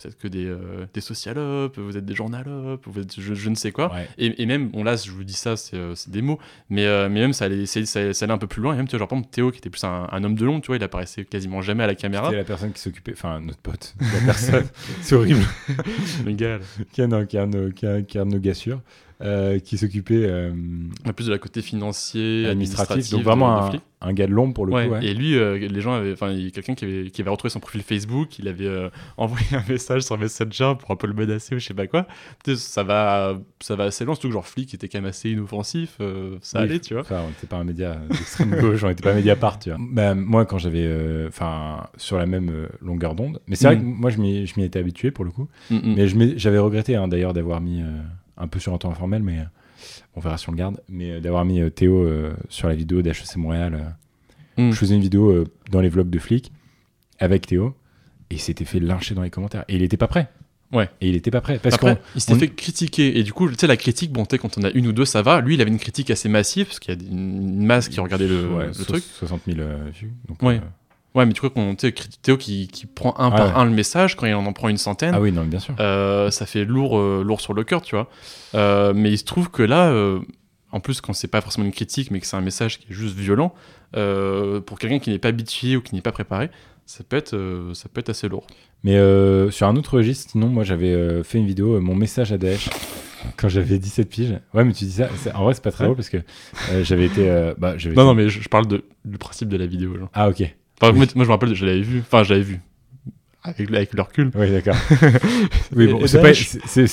Vous êtes que des, euh, des socialopes, vous êtes des journalopes, vous êtes je, je ne sais quoi. Ouais. Et, et même, bon là, je vous dis ça, c'est euh, des mots, mais, euh, mais même ça allait, ça, ça allait un peu plus loin. Et même, tu vois, genre, par exemple, Théo, qui était plus un, un homme de l'ombre, tu vois, il apparaissait quasiment jamais à la caméra. C'était la personne qui s'occupait, enfin notre pote, la personne, c'est horrible. Le gars, qui a, non, qui a, un- qui a- qui a un de nos gars sûrs, euh, qui s'occupait euh, En plus de la côté financier, administratif, administratif, donc vraiment un, gars de l'ombre pour le Ouais, coup. ouais. Et lui, euh, les gens avaient, enfin, quelqu'un qui avait, qui avait retrouvé son profil Facebook, il avait euh, envoyé un message sur Messenger pour un peu le menacer ou je sais pas quoi. Ça va, ça va assez loin, surtout que genre Flick était quand même assez inoffensif, euh, ça Oui, allait, tu vois. Enfin, on n'était pas un média d'extrême gauche, on n'était pas un média part, tu vois. Bah, moi, quand j'avais, euh, enfin, sur la même euh, longueur d'onde, mais c'est vrai Mm. que moi, je m'y, étais habitué pour le coup. Mm, mm. Mais j'avais regretté hein, d'ailleurs d'avoir mis euh, un peu sur un temps informel, mais euh, on verra si on le garde, mais euh, d'avoir mis euh, Théo sur la vidéo d'HEC Montréal. euh. Mm. Je faisais une vidéo dans les vlogs de flics avec Théo, et il s'était fait lyncher dans les commentaires. Et il était pas prêt. Ouais. Et il était pas prêt. Parce Après, il s'était on- fait critiquer. Et du coup, tu sais, la critique, bon, tu quand on a une ou deux, ça va. Lui, il avait une critique assez massive, parce qu'il y a une masse qui regardait le, Ouais, le so- truc. 60 000 euh, vues. Donc, Ouais. euh, Ouais, mais tu crois qu'on, Théo qui, qui prend un par ouais. un le message, quand il en prend une centaine. Ah oui, non, bien sûr. Euh, ça fait lourd, euh, lourd sur le cœur, tu vois. Euh, mais il se trouve que là, en plus, quand c'est pas forcément une critique, mais que c'est un message qui est juste violent, pour quelqu'un qui n'est pas habitué ou qui n'est pas préparé, ça peut être, ça peut être assez lourd. Mais sur un autre registre, sinon, moi j'avais fait une vidéo, mon message à Daesh, quand j'avais 17 piges. Ouais, mais tu dis ça, en vrai, c'est pas très Ouais. drôle parce que euh, j'avais été. euh, bah, Non, été- non, mais je, je parle de, du principe de la vidéo. Genre. Ah, ok. Enfin, Oui. moi, moi, je me rappelle, je l'avais vu. Enfin, je l'avais vu. Avec, avec le recul. Oui, d'accord. oui, bon, c'est pas.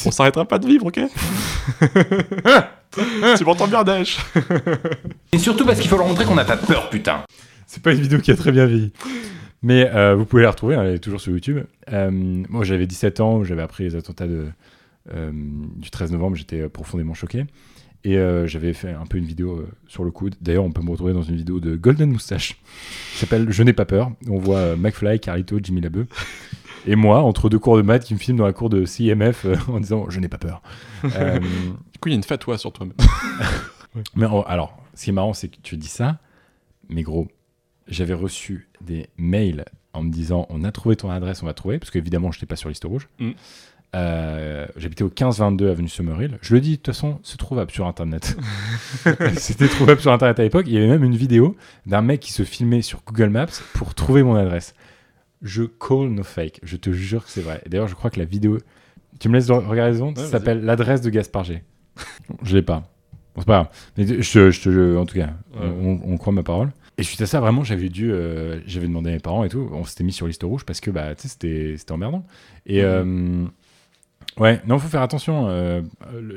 On s'arrêtera pas de vivre, ok Tu m'entends bien, Daesh Et surtout parce qu'il faut leur montrer qu'on n'a pas peur, putain. C'est pas une vidéo qui a très bien vieilli. Mais euh, vous pouvez la retrouver, elle est toujours sur YouTube. Euh, moi, j'avais 17 ans, j'avais appris les attentats de, euh, du 13 novembre, j'étais profondément choqué. Et euh, j'avais fait un peu une vidéo euh, sur le coude. D'ailleurs, on peut me retrouver dans une vidéo de Golden Moustache qui s'appelle Je n'ai pas peur. On voit euh, McFly, Carlito, Jimmy Labeu. Et moi, entre deux cours de maths, qui me filme dans la cour de CIMF euh, en disant Je n'ai pas peur. Du coup, il y a une fatwa sur toi-même. mais en- alors, ce qui est marrant, c'est que tu dis ça, mais gros, j'avais reçu des mails en me disant on a trouvé ton adresse, on va trouver, parce qu'évidemment, je n'étais pas sur liste rouge. Mm. Euh, J'habitais au 1522 avenue Summerhill. Je le dis, de toute façon, c'est trouvable sur internet. C'était trouvable sur internet à l'époque. Il y avait même une vidéo d'un mec qui se filmait sur Google Maps pour trouver mon adresse. Je call no fake. Je te jure que c'est vrai. D'ailleurs, je crois que la vidéo. Tu me laisses regarder les ondes Ça s'appelle l'adresse de Gaspard G. je l'ai pas. Bon, c'est pas grave. Mais je, te- je te- je- en tout cas, Ouais. on, on croit ma parole. Et suite à ça, vraiment, j'avais dû, euh, j'avais demandé à mes parents et tout. On s'était mis sur liste rouge parce que bah, tu sais, c'était, c'était emmerdant. Et euh, ouais, non, faut faire attention. euh,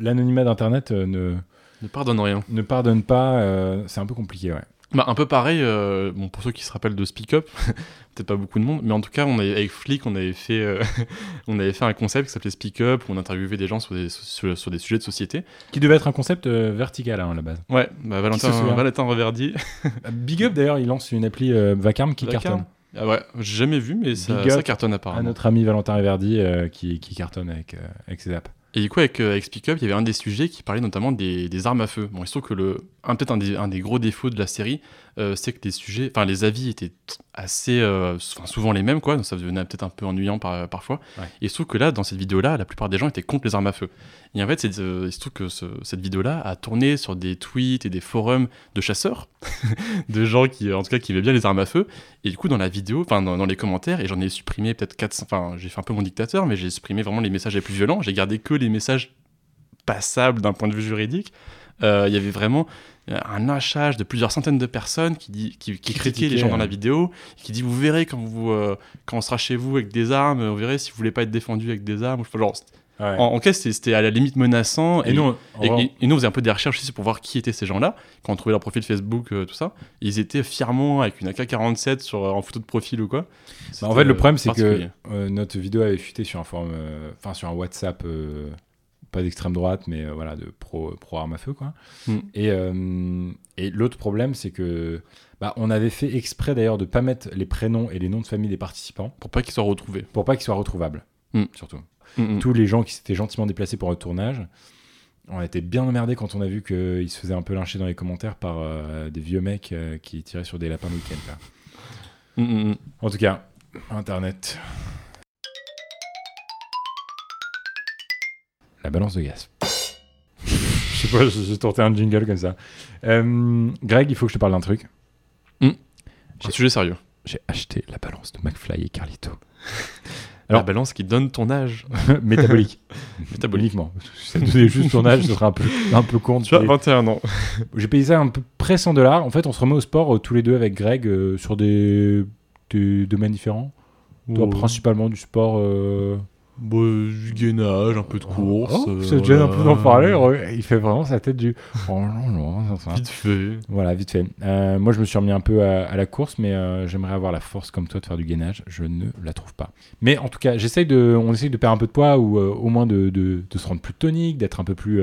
l'anonymat d'internet euh, ne Ne pardonne rien. ne pardonne pas. euh, c'est un peu compliqué, ouais. Bah, un peu pareil, euh, bon, pour ceux qui se rappellent de Speak Up, peut-être pas beaucoup de monde, mais en tout cas, on avait, avec Flick, on avait, fait, euh, on avait fait un concept qui s'appelait Speak Up, où on interviewait des gens sur des, sur, sur des sujets de société. Qui devait être un concept euh, vertical hein, à la base. Ouais, bah, Valentin, souvient Valentin Reverdy. Big Up d'ailleurs, il lance une appli euh, Vacarme qui Vacarme. cartonne. Ah ouais, j'ai jamais vu, mais ça, ça cartonne À apparemment. notre ami Valentin Reverdy euh, qui, qui cartonne avec, euh, avec ses apps. Et du coup, avec, euh, avec Speak Up, il y avait un des sujets qui parlait notamment des, des armes à feu. Bon, il se trouve que le, un, peut-être un des, un des gros défauts de la série, euh, c'est que les sujets, enfin les avis étaient assez, euh, souvent les mêmes, quoi. Donc ça devenait peut-être un peu ennuyant par- parfois. Ouais. Et il se trouve que là, dans cette vidéo-là, la plupart des gens étaient contre les armes à feu. Et en fait, euh, il se trouve que ce- cette vidéo-là a tourné sur des tweets et des forums de chasseurs, de gens qui, en tout cas, qui aimaient bien les armes à feu. Et du coup, dans la vidéo, enfin dans, dans les commentaires, et j'en ai supprimé peut-être 400, enfin j'ai fait un peu mon dictateur, mais j'ai supprimé vraiment les messages les plus violents. J'ai gardé que les messages passables d'un point de vue juridique. Il y avait vraiment un hachage de plusieurs centaines de personnes qui, dit, qui, qui critiquaient les gens dans la vidéo, qui dit vous verrez quand, vous, euh, quand on sera chez vous avec des armes, vous verrez si vous voulez pas être défendu avec des armes. Genre, Ouais. en, en cas, c'était à la limite menaçant. Et nous, on- et, on- et- et nous, on faisait un peu des recherches aussi pour voir qui étaient ces gens-là. Quand on trouvait leur profil Facebook, euh, tout ça, ils étaient fièrement avec une AK-47 sur, euh, en photo de profil ou quoi. Bah, en fait, le euh, problème, c'est que euh, notre vidéo avait fuité sur un euh, enfin sur un WhatsApp, euh, pas d'extrême droite, mais euh, voilà, de pro, pro arme à feu, quoi. Mm. Et, euh, et l'autre problème, c'est que bah, on avait fait exprès d'ailleurs de pas mettre les prénoms et les noms de famille des participants Pour pas qu'ils soient retrouvés. pour pas qu'ils soient retrouvables, Mm. surtout. Mm, mm. Tous les gens qui s'étaient gentiment déplacés pour le tournage. On a été bien emmerdés quand on a vu qu'ils se faisaient un peu lyncher dans les commentaires par euh, des vieux mecs euh, qui tiraient sur des lapins le week-end. là. Mm, mm, mm. En tout cas, Internet. La balance de gaz. Je sais pas, j'ai tenté un jingle comme ça. Euh, Greg, il faut que je te parle d'un truc. Un sujet sérieux. J'ai acheté la balance de McFly et Carlito. la Alors- balance qui donne ton âge. Métabolique. Métaboliquement. Si ça donnait juste ton âge, ce serait un peu, un peu con. Tu as payer. 21 ans. J'ai payé ça à peu près 100 dollars. En fait, on se remet au sport euh, tous les deux avec Greg euh, sur des, des domaines différents. Toi, principalement du sport. Bah, du gainage, un peu de course. Oh, ça te gêne un peu d'en parler. Il fait vraiment sa tête du. Oh non, non, ça, ça. Vite fait. Voilà, vite fait. Euh, moi, je me suis remis un peu à, à la course, mais euh, j'aimerais avoir la force comme toi de faire du gainage. Je ne la trouve pas. Mais en tout cas, j'essaye de, on essaye de perdre un peu de poids ou euh, au moins de, de- de se rendre plus tonique, d'être un peu plus.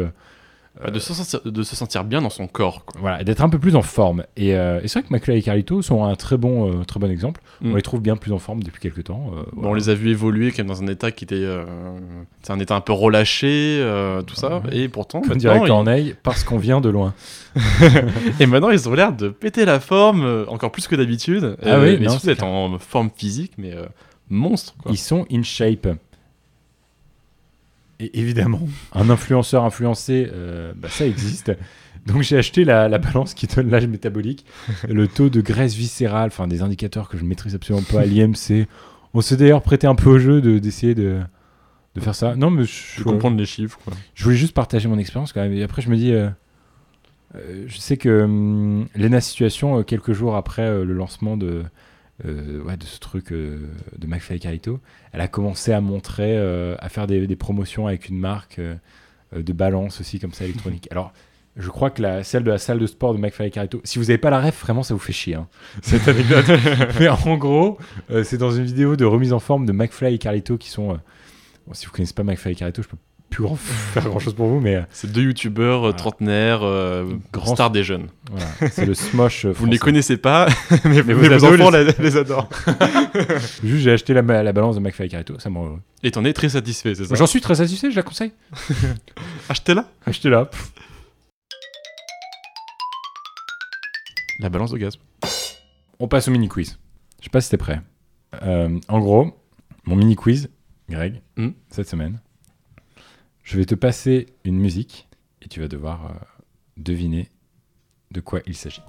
Euh, de, se sentir, de se sentir bien dans son corps. Quoi. voilà, d'être un peu plus en forme. Et, euh, et c'est vrai que McFly et Carlito sont un très bon, euh, très bon exemple. Mm. On les trouve bien plus en forme depuis quelques temps. euh, Bon, on les a vus évoluer quand même dans un état qui était, c'est un état un peu relâché, tout ça, Ouais. et pourtant, Comme maintenant, ils- Corneille, parce qu'on vient de loin. et maintenant ils ont l'air de péter la forme encore plus que d'habitude. Ah oui, mais non, surtout d'être en forme physique, mais monstre. Quoi. Ils sont in shape. Et évidemment, un influenceur influencé, euh, bah, ça existe. Donc j'ai acheté la, la balance qui donne l'âge métabolique, le taux de graisse viscérale, enfin des indicateurs que je maîtrise absolument pas à l'IMC. On s'est d'ailleurs prêté un peu au jeu de- d'essayer de, de faire ça. Non, mais je, comprendre les chiffres. Quoi. je voulais juste partager mon expérience quand même. Et après, je me dis, euh, euh, je sais que hum, Lena Situation, quelques jours après le lancement de, euh, ouais, de ce truc euh, de McFly et Carlito, elle a commencé à montrer, euh, à faire des, des promotions avec une marque de balance aussi, comme ça, électronique. Alors, je crois que la, celle de la salle de sport de McFly et Carlito, si vous n'avez pas la ref, vraiment, ça vous fait chier, hein, cette anecdote. Mais en gros, c'est dans une vidéo de remise en forme de McFly et Carlito qui sont. bon, si vous connaissez pas McFly et Carlito, je peux plus grand- faire grand chose pour vous, mais. euh, C'est deux youtubeurs euh, Voilà. trentenaires, euh, Grand- stars des jeunes. Voilà, c'est le smosh. Vous ne les connaissez pas, mais, Mais vos vos, enfants les- la- les adorent. Juste, j'ai acheté la, la balance de McFly et Carlito, ça m'a. Et t'en es très satisfait, c'est ça J'en suis très satisfait, je la conseille. Achetez-la Achetez-la. La balance de gaz. On passe au mini quiz. Je sais pas si t'es prêt. Euh, en gros, mon mini quiz, Greg, Hmm. cette semaine, je vais te passer une musique et tu vas devoir euh, deviner de quoi il s'agit.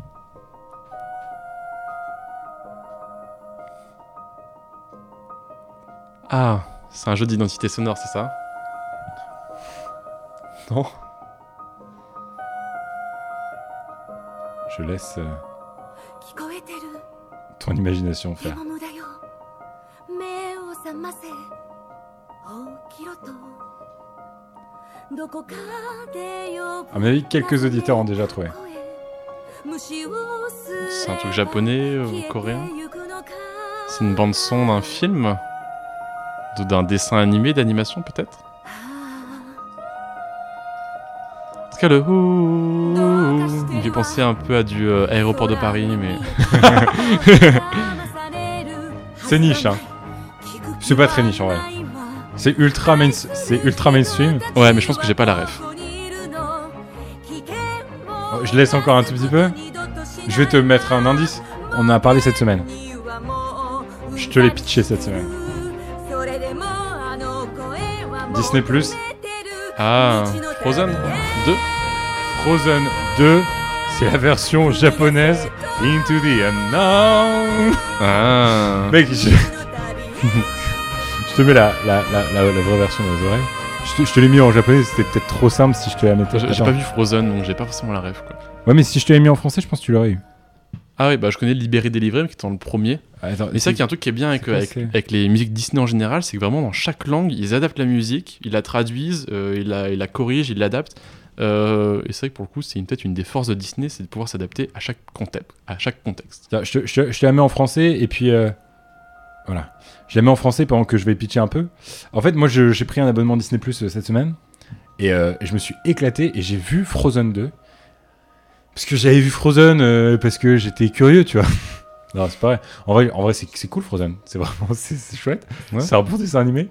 Ah, c'est un jeu d'identité sonore, c'est ça? Non? Je laisse euh, ton imagination faire. À mon avis, quelques auditeurs ont déjà trouvé. C'est un truc japonais ou coréen C'est une bande son d'un film D'un dessin animé, d'animation peut-être En tout cas, le ouh un peu à du euh, aéroport de Paris, mais. C'est niche, hein. C'est pas très niche en vrai. C'est ultra, main... c'est ultra mainstream. Ouais, mais je pense que j'ai pas la ref. Oh, Je laisse encore un tout petit peu. Je vais te mettre un indice. On en a parlé cette semaine. Je te l'ai pitché cette semaine. Disney Plus. Ah, Frozen 2 Frozen 2, c'est la version japonaise Into the Unknown. Ah. Mec, je... je te mets la, la, la, la, la vraie version dans les oreilles. Je te, je te l'ai mis en japonais, c'était peut-être trop simple si je te la mettais. J'ai pas vu Frozen, donc j'ai pas forcément la ref quoi. Ouais, mais si je te l'ai mis en français, je pense que tu l'aurais eu. Ah oui, bah je connais Libéré délivré, qui est dans le premier. Attends, mais c'est ça qui est un truc qui est bien avec, c'est quoi, avec, c'est avec les musiques Disney en général, c'est que vraiment dans chaque langue, ils adaptent la musique, ils la traduisent, euh, ils, la, ils la corrigent, ils l'adaptent. Euh, et c'est vrai que pour le coup, c'est peut-être une des forces de Disney, c'est de pouvoir s'adapter à chaque contexte. À chaque contexte. Tiens, Je te, je te- je te la mets en français et puis euh, voilà. Je la mets en français pendant que je vais pitcher un peu. En fait, moi, j'ai pris un abonnement Disney Plus euh, cette semaine et euh, je me suis éclaté et j'ai vu Frozen 2 parce que j'avais vu Frozen euh, parce que j'étais curieux, tu vois. non, c'est pas vrai. En vrai, en vrai, c'est c'est cool Frozen. C'est vraiment c'est chouette. Ouais. C'est un bon dessin animé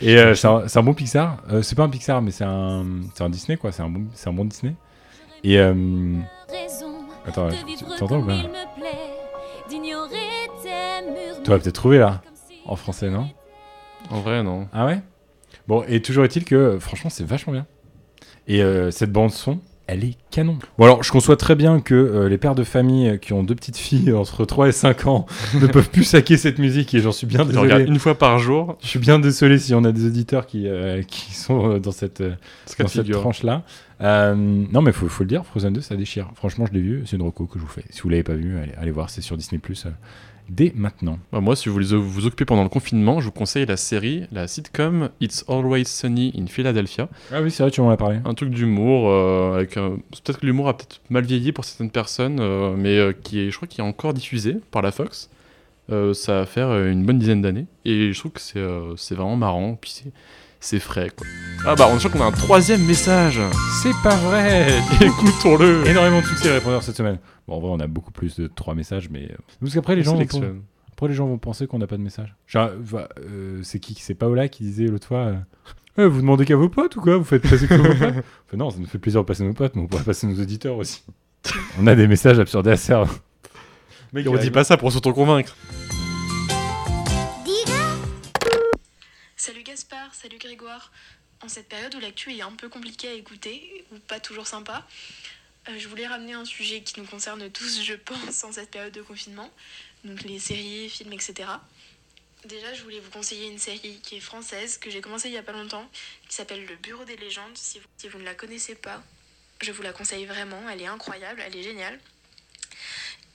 et euh, c'est un, bon Pixar. Euh, c'est pas un Pixar, mais c'est un c'est un Disney quoi. C'est un bon c'est un bon Disney. Et euh, attends, tu- t'entends ou pas Tu vas peut-être trouver là, en français, non? En vrai, non. Ah ouais? Bon, et toujours est-il que, franchement, c'est vachement bien. Et euh, cette bande-son, elle est canon. Bon, alors, je conçois très bien que euh, les pères de famille euh, qui ont deux petites filles entre 3 et 5 ans ne peuvent plus saquer cette musique, et j'en suis bien désolé. une fois par jour. Je suis bien désolé si on a des auditeurs qui, euh, qui sont dans cette, dans cette tranche-là. Non, mais faut, faut le dire, Frozen 2, ça déchire. Franchement, je l'ai vu, c'est une reco que je vous fais. Si vous l'avez pas vu, allez, allez voir, c'est sur Disney Plus dès maintenant. Bah, moi, si vous voulez vous occuper pendant le confinement, je vous conseille la série, la sitcom It's Always Sunny in Philadelphia. Ah oui, c'est vrai, tu m'en as parlé. Un truc d'humour, euh, avec peut-être que l'humour a peut-être mal vieilli pour certaines personnes, euh, mais euh, qui est, je crois qu'il est encore diffusé par la Fox. Ça va faire une bonne dizaine d'années, et je trouve que c'est c'est vraiment marrant, puis c'est- frais quoi. Ah bah on sent qu'on a un troisième message. C'est pas vrai Écoutons-le. Énormément de succès les répondeurs cette semaine. Bon, en vrai, on a beaucoup plus de trois messages, mais. euh, Parce qu'après, les On gens. Vont, après, les gens vont penser qu'on n'a pas de message. Euh, c'est qui C'est Paola qui disait l'autre fois. euh, Eh, vous demandez qu'à vos potes ou quoi? Vous faites passer que vos potes? Non, ça nous fait plaisir de passer nos potes, mais on pourrait passer nos auditeurs aussi. on a des messages absurdes à faire. Mec, on dit pas ça pour s'auto-convaincre. Salut Grégoire. En cette période où l'actu est un peu compliquée à écouter, ou pas toujours sympa, euh, je voulais ramener un sujet qui nous concerne tous, je pense, en cette période de confinement, donc les séries, films, etc. Déjà, je voulais vous conseiller une série qui est française, que j'ai commencé il y a pas longtemps, qui s'appelle Le Bureau des légendes. Si vous, ne la connaissez pas, je vous la conseille vraiment, elle est incroyable, elle est géniale.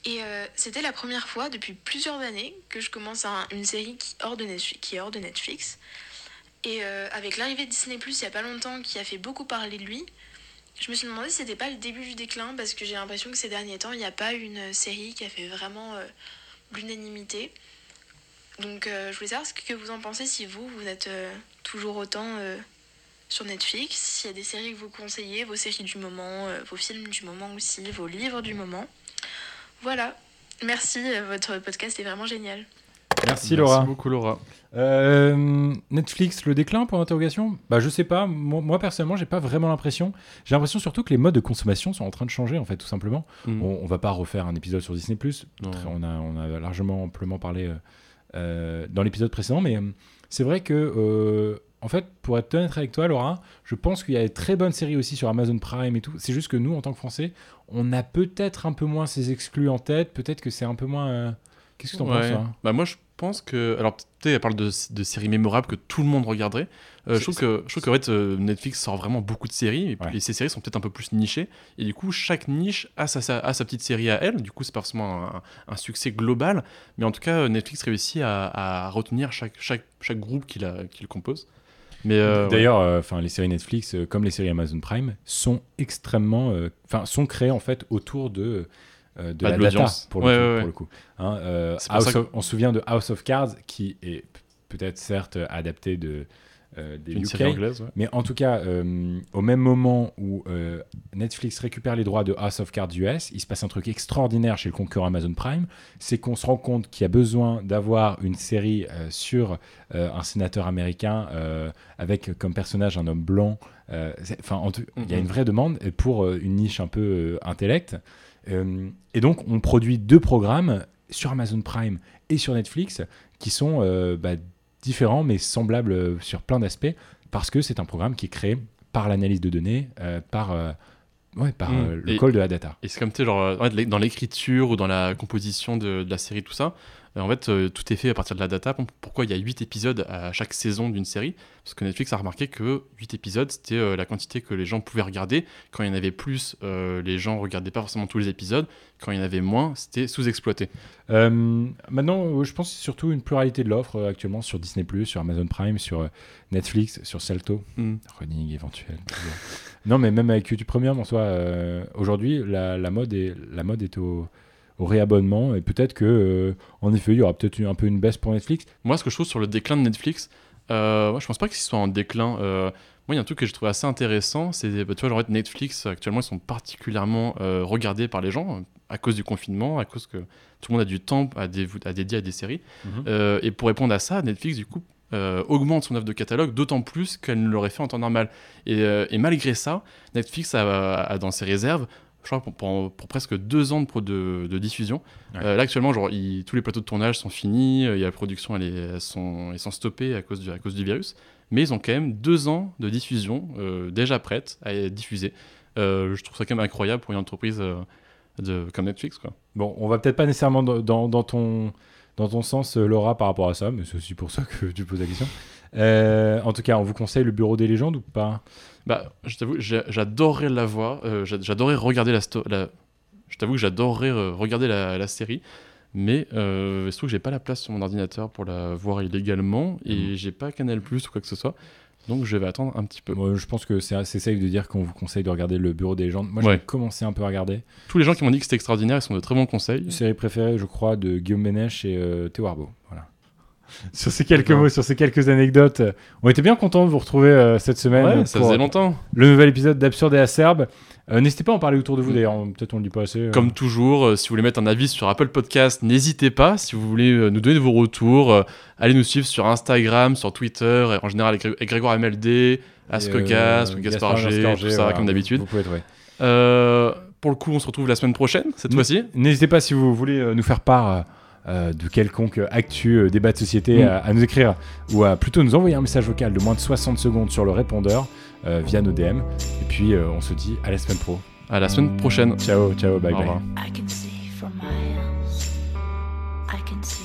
Et euh, c'était la première fois depuis plusieurs années que je commence un- une série qui, qui est hors de Netflix. Et euh, avec l'arrivée de Disney Plus il y a pas longtemps, qui a fait beaucoup parler de lui, je me suis demandé si c'était pas le début du déclin, parce que j'ai l'impression que ces derniers temps, il n'y a pas une série qui a fait vraiment euh, l'unanimité. Donc euh, je voulais savoir ce que vous en pensez, si vous, vous êtes euh, toujours autant euh, sur Netflix, s'il y a des séries que vous conseillez, vos séries du moment, euh, vos films du moment aussi, vos livres du moment. Voilà. Merci, votre podcast est vraiment génial. Merci, Laura. Merci beaucoup Laura. Euh, Netflix, le déclin pour interrogation Bah je sais pas. Moi, moi, personnellement, j'ai pas vraiment l'impression. J'ai l'impression surtout que les modes de consommation sont en train de changer en fait, tout simplement. Mhm. On, on va pas refaire un épisode sur Disney. On a, on a largement amplement parlé euh, euh, dans l'épisode précédent, mais c'est vrai que euh, en fait, pour être honnête avec toi, Laura, je pense qu'il y a des très bonnes séries aussi sur Amazon Prime et tout. C'est juste que nous, en tant que Français, on a peut-être un peu moins ces exclus en tête. Peut-être que c'est un peu moins. Qu'est-ce que t'en penses Ouais. toi? Bah moi je pense que alors peut-être elle parle de, de séries mémorables que tout le monde regarderait. Euh, je trouve que je trouve qu'en fait euh, Netflix sort vraiment beaucoup de séries et, puis- Ouais. et ces séries sont peut-être un peu plus nichées et du coup chaque niche a sa, sa- a sa petite série à elle. Du coup c'est pas forcément un, un succès global, mais en tout cas Netflix réussit à, à retenir chaque chaque chaque groupe qui la qui le compose. Mais euh, D'ailleurs, enfin, les séries Netflix, euh, comme les séries Amazon Prime, sont extrêmement, enfin, sont créées en fait autour de euh, de Pas la de data pour, le Ouais, coup- ouais, pour ouais. le coup. Hein, euh, que- of- on se souvient de House of Cards qui est peut-être certes adapté de euh, des UK, série anglaise, ouais. mais en tout cas euh, au même moment où euh, Netflix récupère les droits de House of Cards US, il se passe un truc extraordinaire chez le concurrent Amazon Prime, c'est qu'on se rend compte qu'il y a besoin d'avoir une série euh, sur euh, un sénateur américain euh, avec comme personnage un homme blanc. Euh, Enfin, il y a Mhm. une vraie demande pour euh, une niche un peu euh, intellect. Euh, et donc, on produit deux programmes sur Amazon Prime et sur Netflix qui sont euh, bah, différents mais semblables euh, sur plein d'aspects parce que c'est un programme qui est créé par l'analyse de données, par, ouais, par Mm. euh, le Et- call de la data. Et c'est comme, tu sais, genre, euh, dans l'écriture ou dans la composition de, de la série, tout ça, en fait, euh, tout est fait à partir de la data. Pourquoi il y a 8 épisodes à chaque saison d'une série? Parce que Netflix a remarqué que 8 épisodes, c'était euh, la quantité que les gens pouvaient regarder. Quand il y en avait plus, euh, les gens regardaient pas forcément tous les épisodes. Quand il y en avait moins, c'était sous-exploité. Euh, maintenant, je pense surtout une pluralité de l'offre actuellement sur Disney+, sur Amazon Prime, sur Netflix, sur Salto. Mm. Running éventuel. non, mais même avec YouTube Premium, en soi, euh, aujourd'hui, la, la mode est, la mode est au, au réabonnement et peut-être que, euh, en effet, il y aura peut-être un peu une baisse pour Netflix. Moi, ce que je trouve sur le déclin de Netflix, euh, moi, je pense pas qu'il soit en déclin. Euh, moi, il y a un truc que je trouve assez intéressant, c'est, bah, tu vois, genre, Netflix, actuellement, ils sont particulièrement euh, regardés par les gens à cause du confinement, à cause que tout le monde a du temps à, dédier à des séries. Mhm. Et pour répondre à ça, Netflix, du coup, euh, augmente son offre de catalogue, d'autant plus qu'elle ne l'aurait fait en temps normal. Et, euh, et malgré ça, Netflix a, a dans ses réserves, je crois, pour, pour- pour presque deux ans de, pro- de, de diffusion. Ouais. Euh, là, actuellement, genre, il- tous les plateaux de tournage sont finis, euh, il y a la production, elle est, elles sont, elles sont stoppées à cause, du, à cause du virus. Mais ils ont quand même deux ans de diffusion euh, déjà prêtes à être diffusées. Euh, je trouve ça quand même incroyable pour une entreprise euh, de, comme Netflix. Quoi. Bon, on va peut-être pas nécessairement dans, dans- dans ton, dans ton sens, euh, Laura, par rapport à ça, mais c'est aussi pour ça que tu poses la question. Euh, en tout cas, on vous conseille le Bureau des légendes ou pas? Bah, je t'avoue, j'adorerais la voir, euh, j'a- j'adorerais regarder la, je t'avoue que j'adorerais euh, regarder la, la série, mais euh, il se trouve que j'ai pas la place sur mon ordinateur pour la voir illégalement et j'ai pas Canal Plus ou quoi que ce soit, donc je vais attendre un petit peu. Moi, je pense que c'est assez safe de dire qu'on vous conseille de regarder le Bureau des légendes. Moi, Ouais. j'ai commencé un peu à regarder. Tous les gens qui m'ont dit que c'était extraordinaire, ils sont de très bons conseils. Série préférée, je crois, de Guillaume Ménèche et euh, Théo Arbo. Voilà. sur ces quelques mots, sur ces quelques anecdotes, euh, on était bien contents de vous retrouver euh, cette semaine. Ouais, ça faisait longtemps. Le nouvel épisode d'Absurde et Acerbe. Euh, N'hésitez pas à en parler autour de vous d'ailleurs, peut-être on le dit pas assez. euh. Comme toujours, euh, si vous voulez mettre un avis sur Apple Podcast, n'hésitez pas. Si vous voulez nous donner vos retours, allez nous suivre sur Instagram, sur Twitter, et en général avec Gré- Grégoire MLD, Ascogas, ou Gaspard G, tout ça, voilà, comme d'habitude. vous pouvez trouver. Pour le coup, on se retrouve la semaine prochaine, cette fois-ci. N'hésitez pas si vous voulez nous faire part euh, de quelconque actu, euh, débat de société, Mm. à, à nous écrire ou à plutôt nous envoyer un message vocal de moins de 60 secondes sur le répondeur euh, via nos DM. Et puis euh, on se dit à la semaine pro. À la semaine prochaine. Ciao, ciao, bye Au bye. revoir. I can see from miles. I can see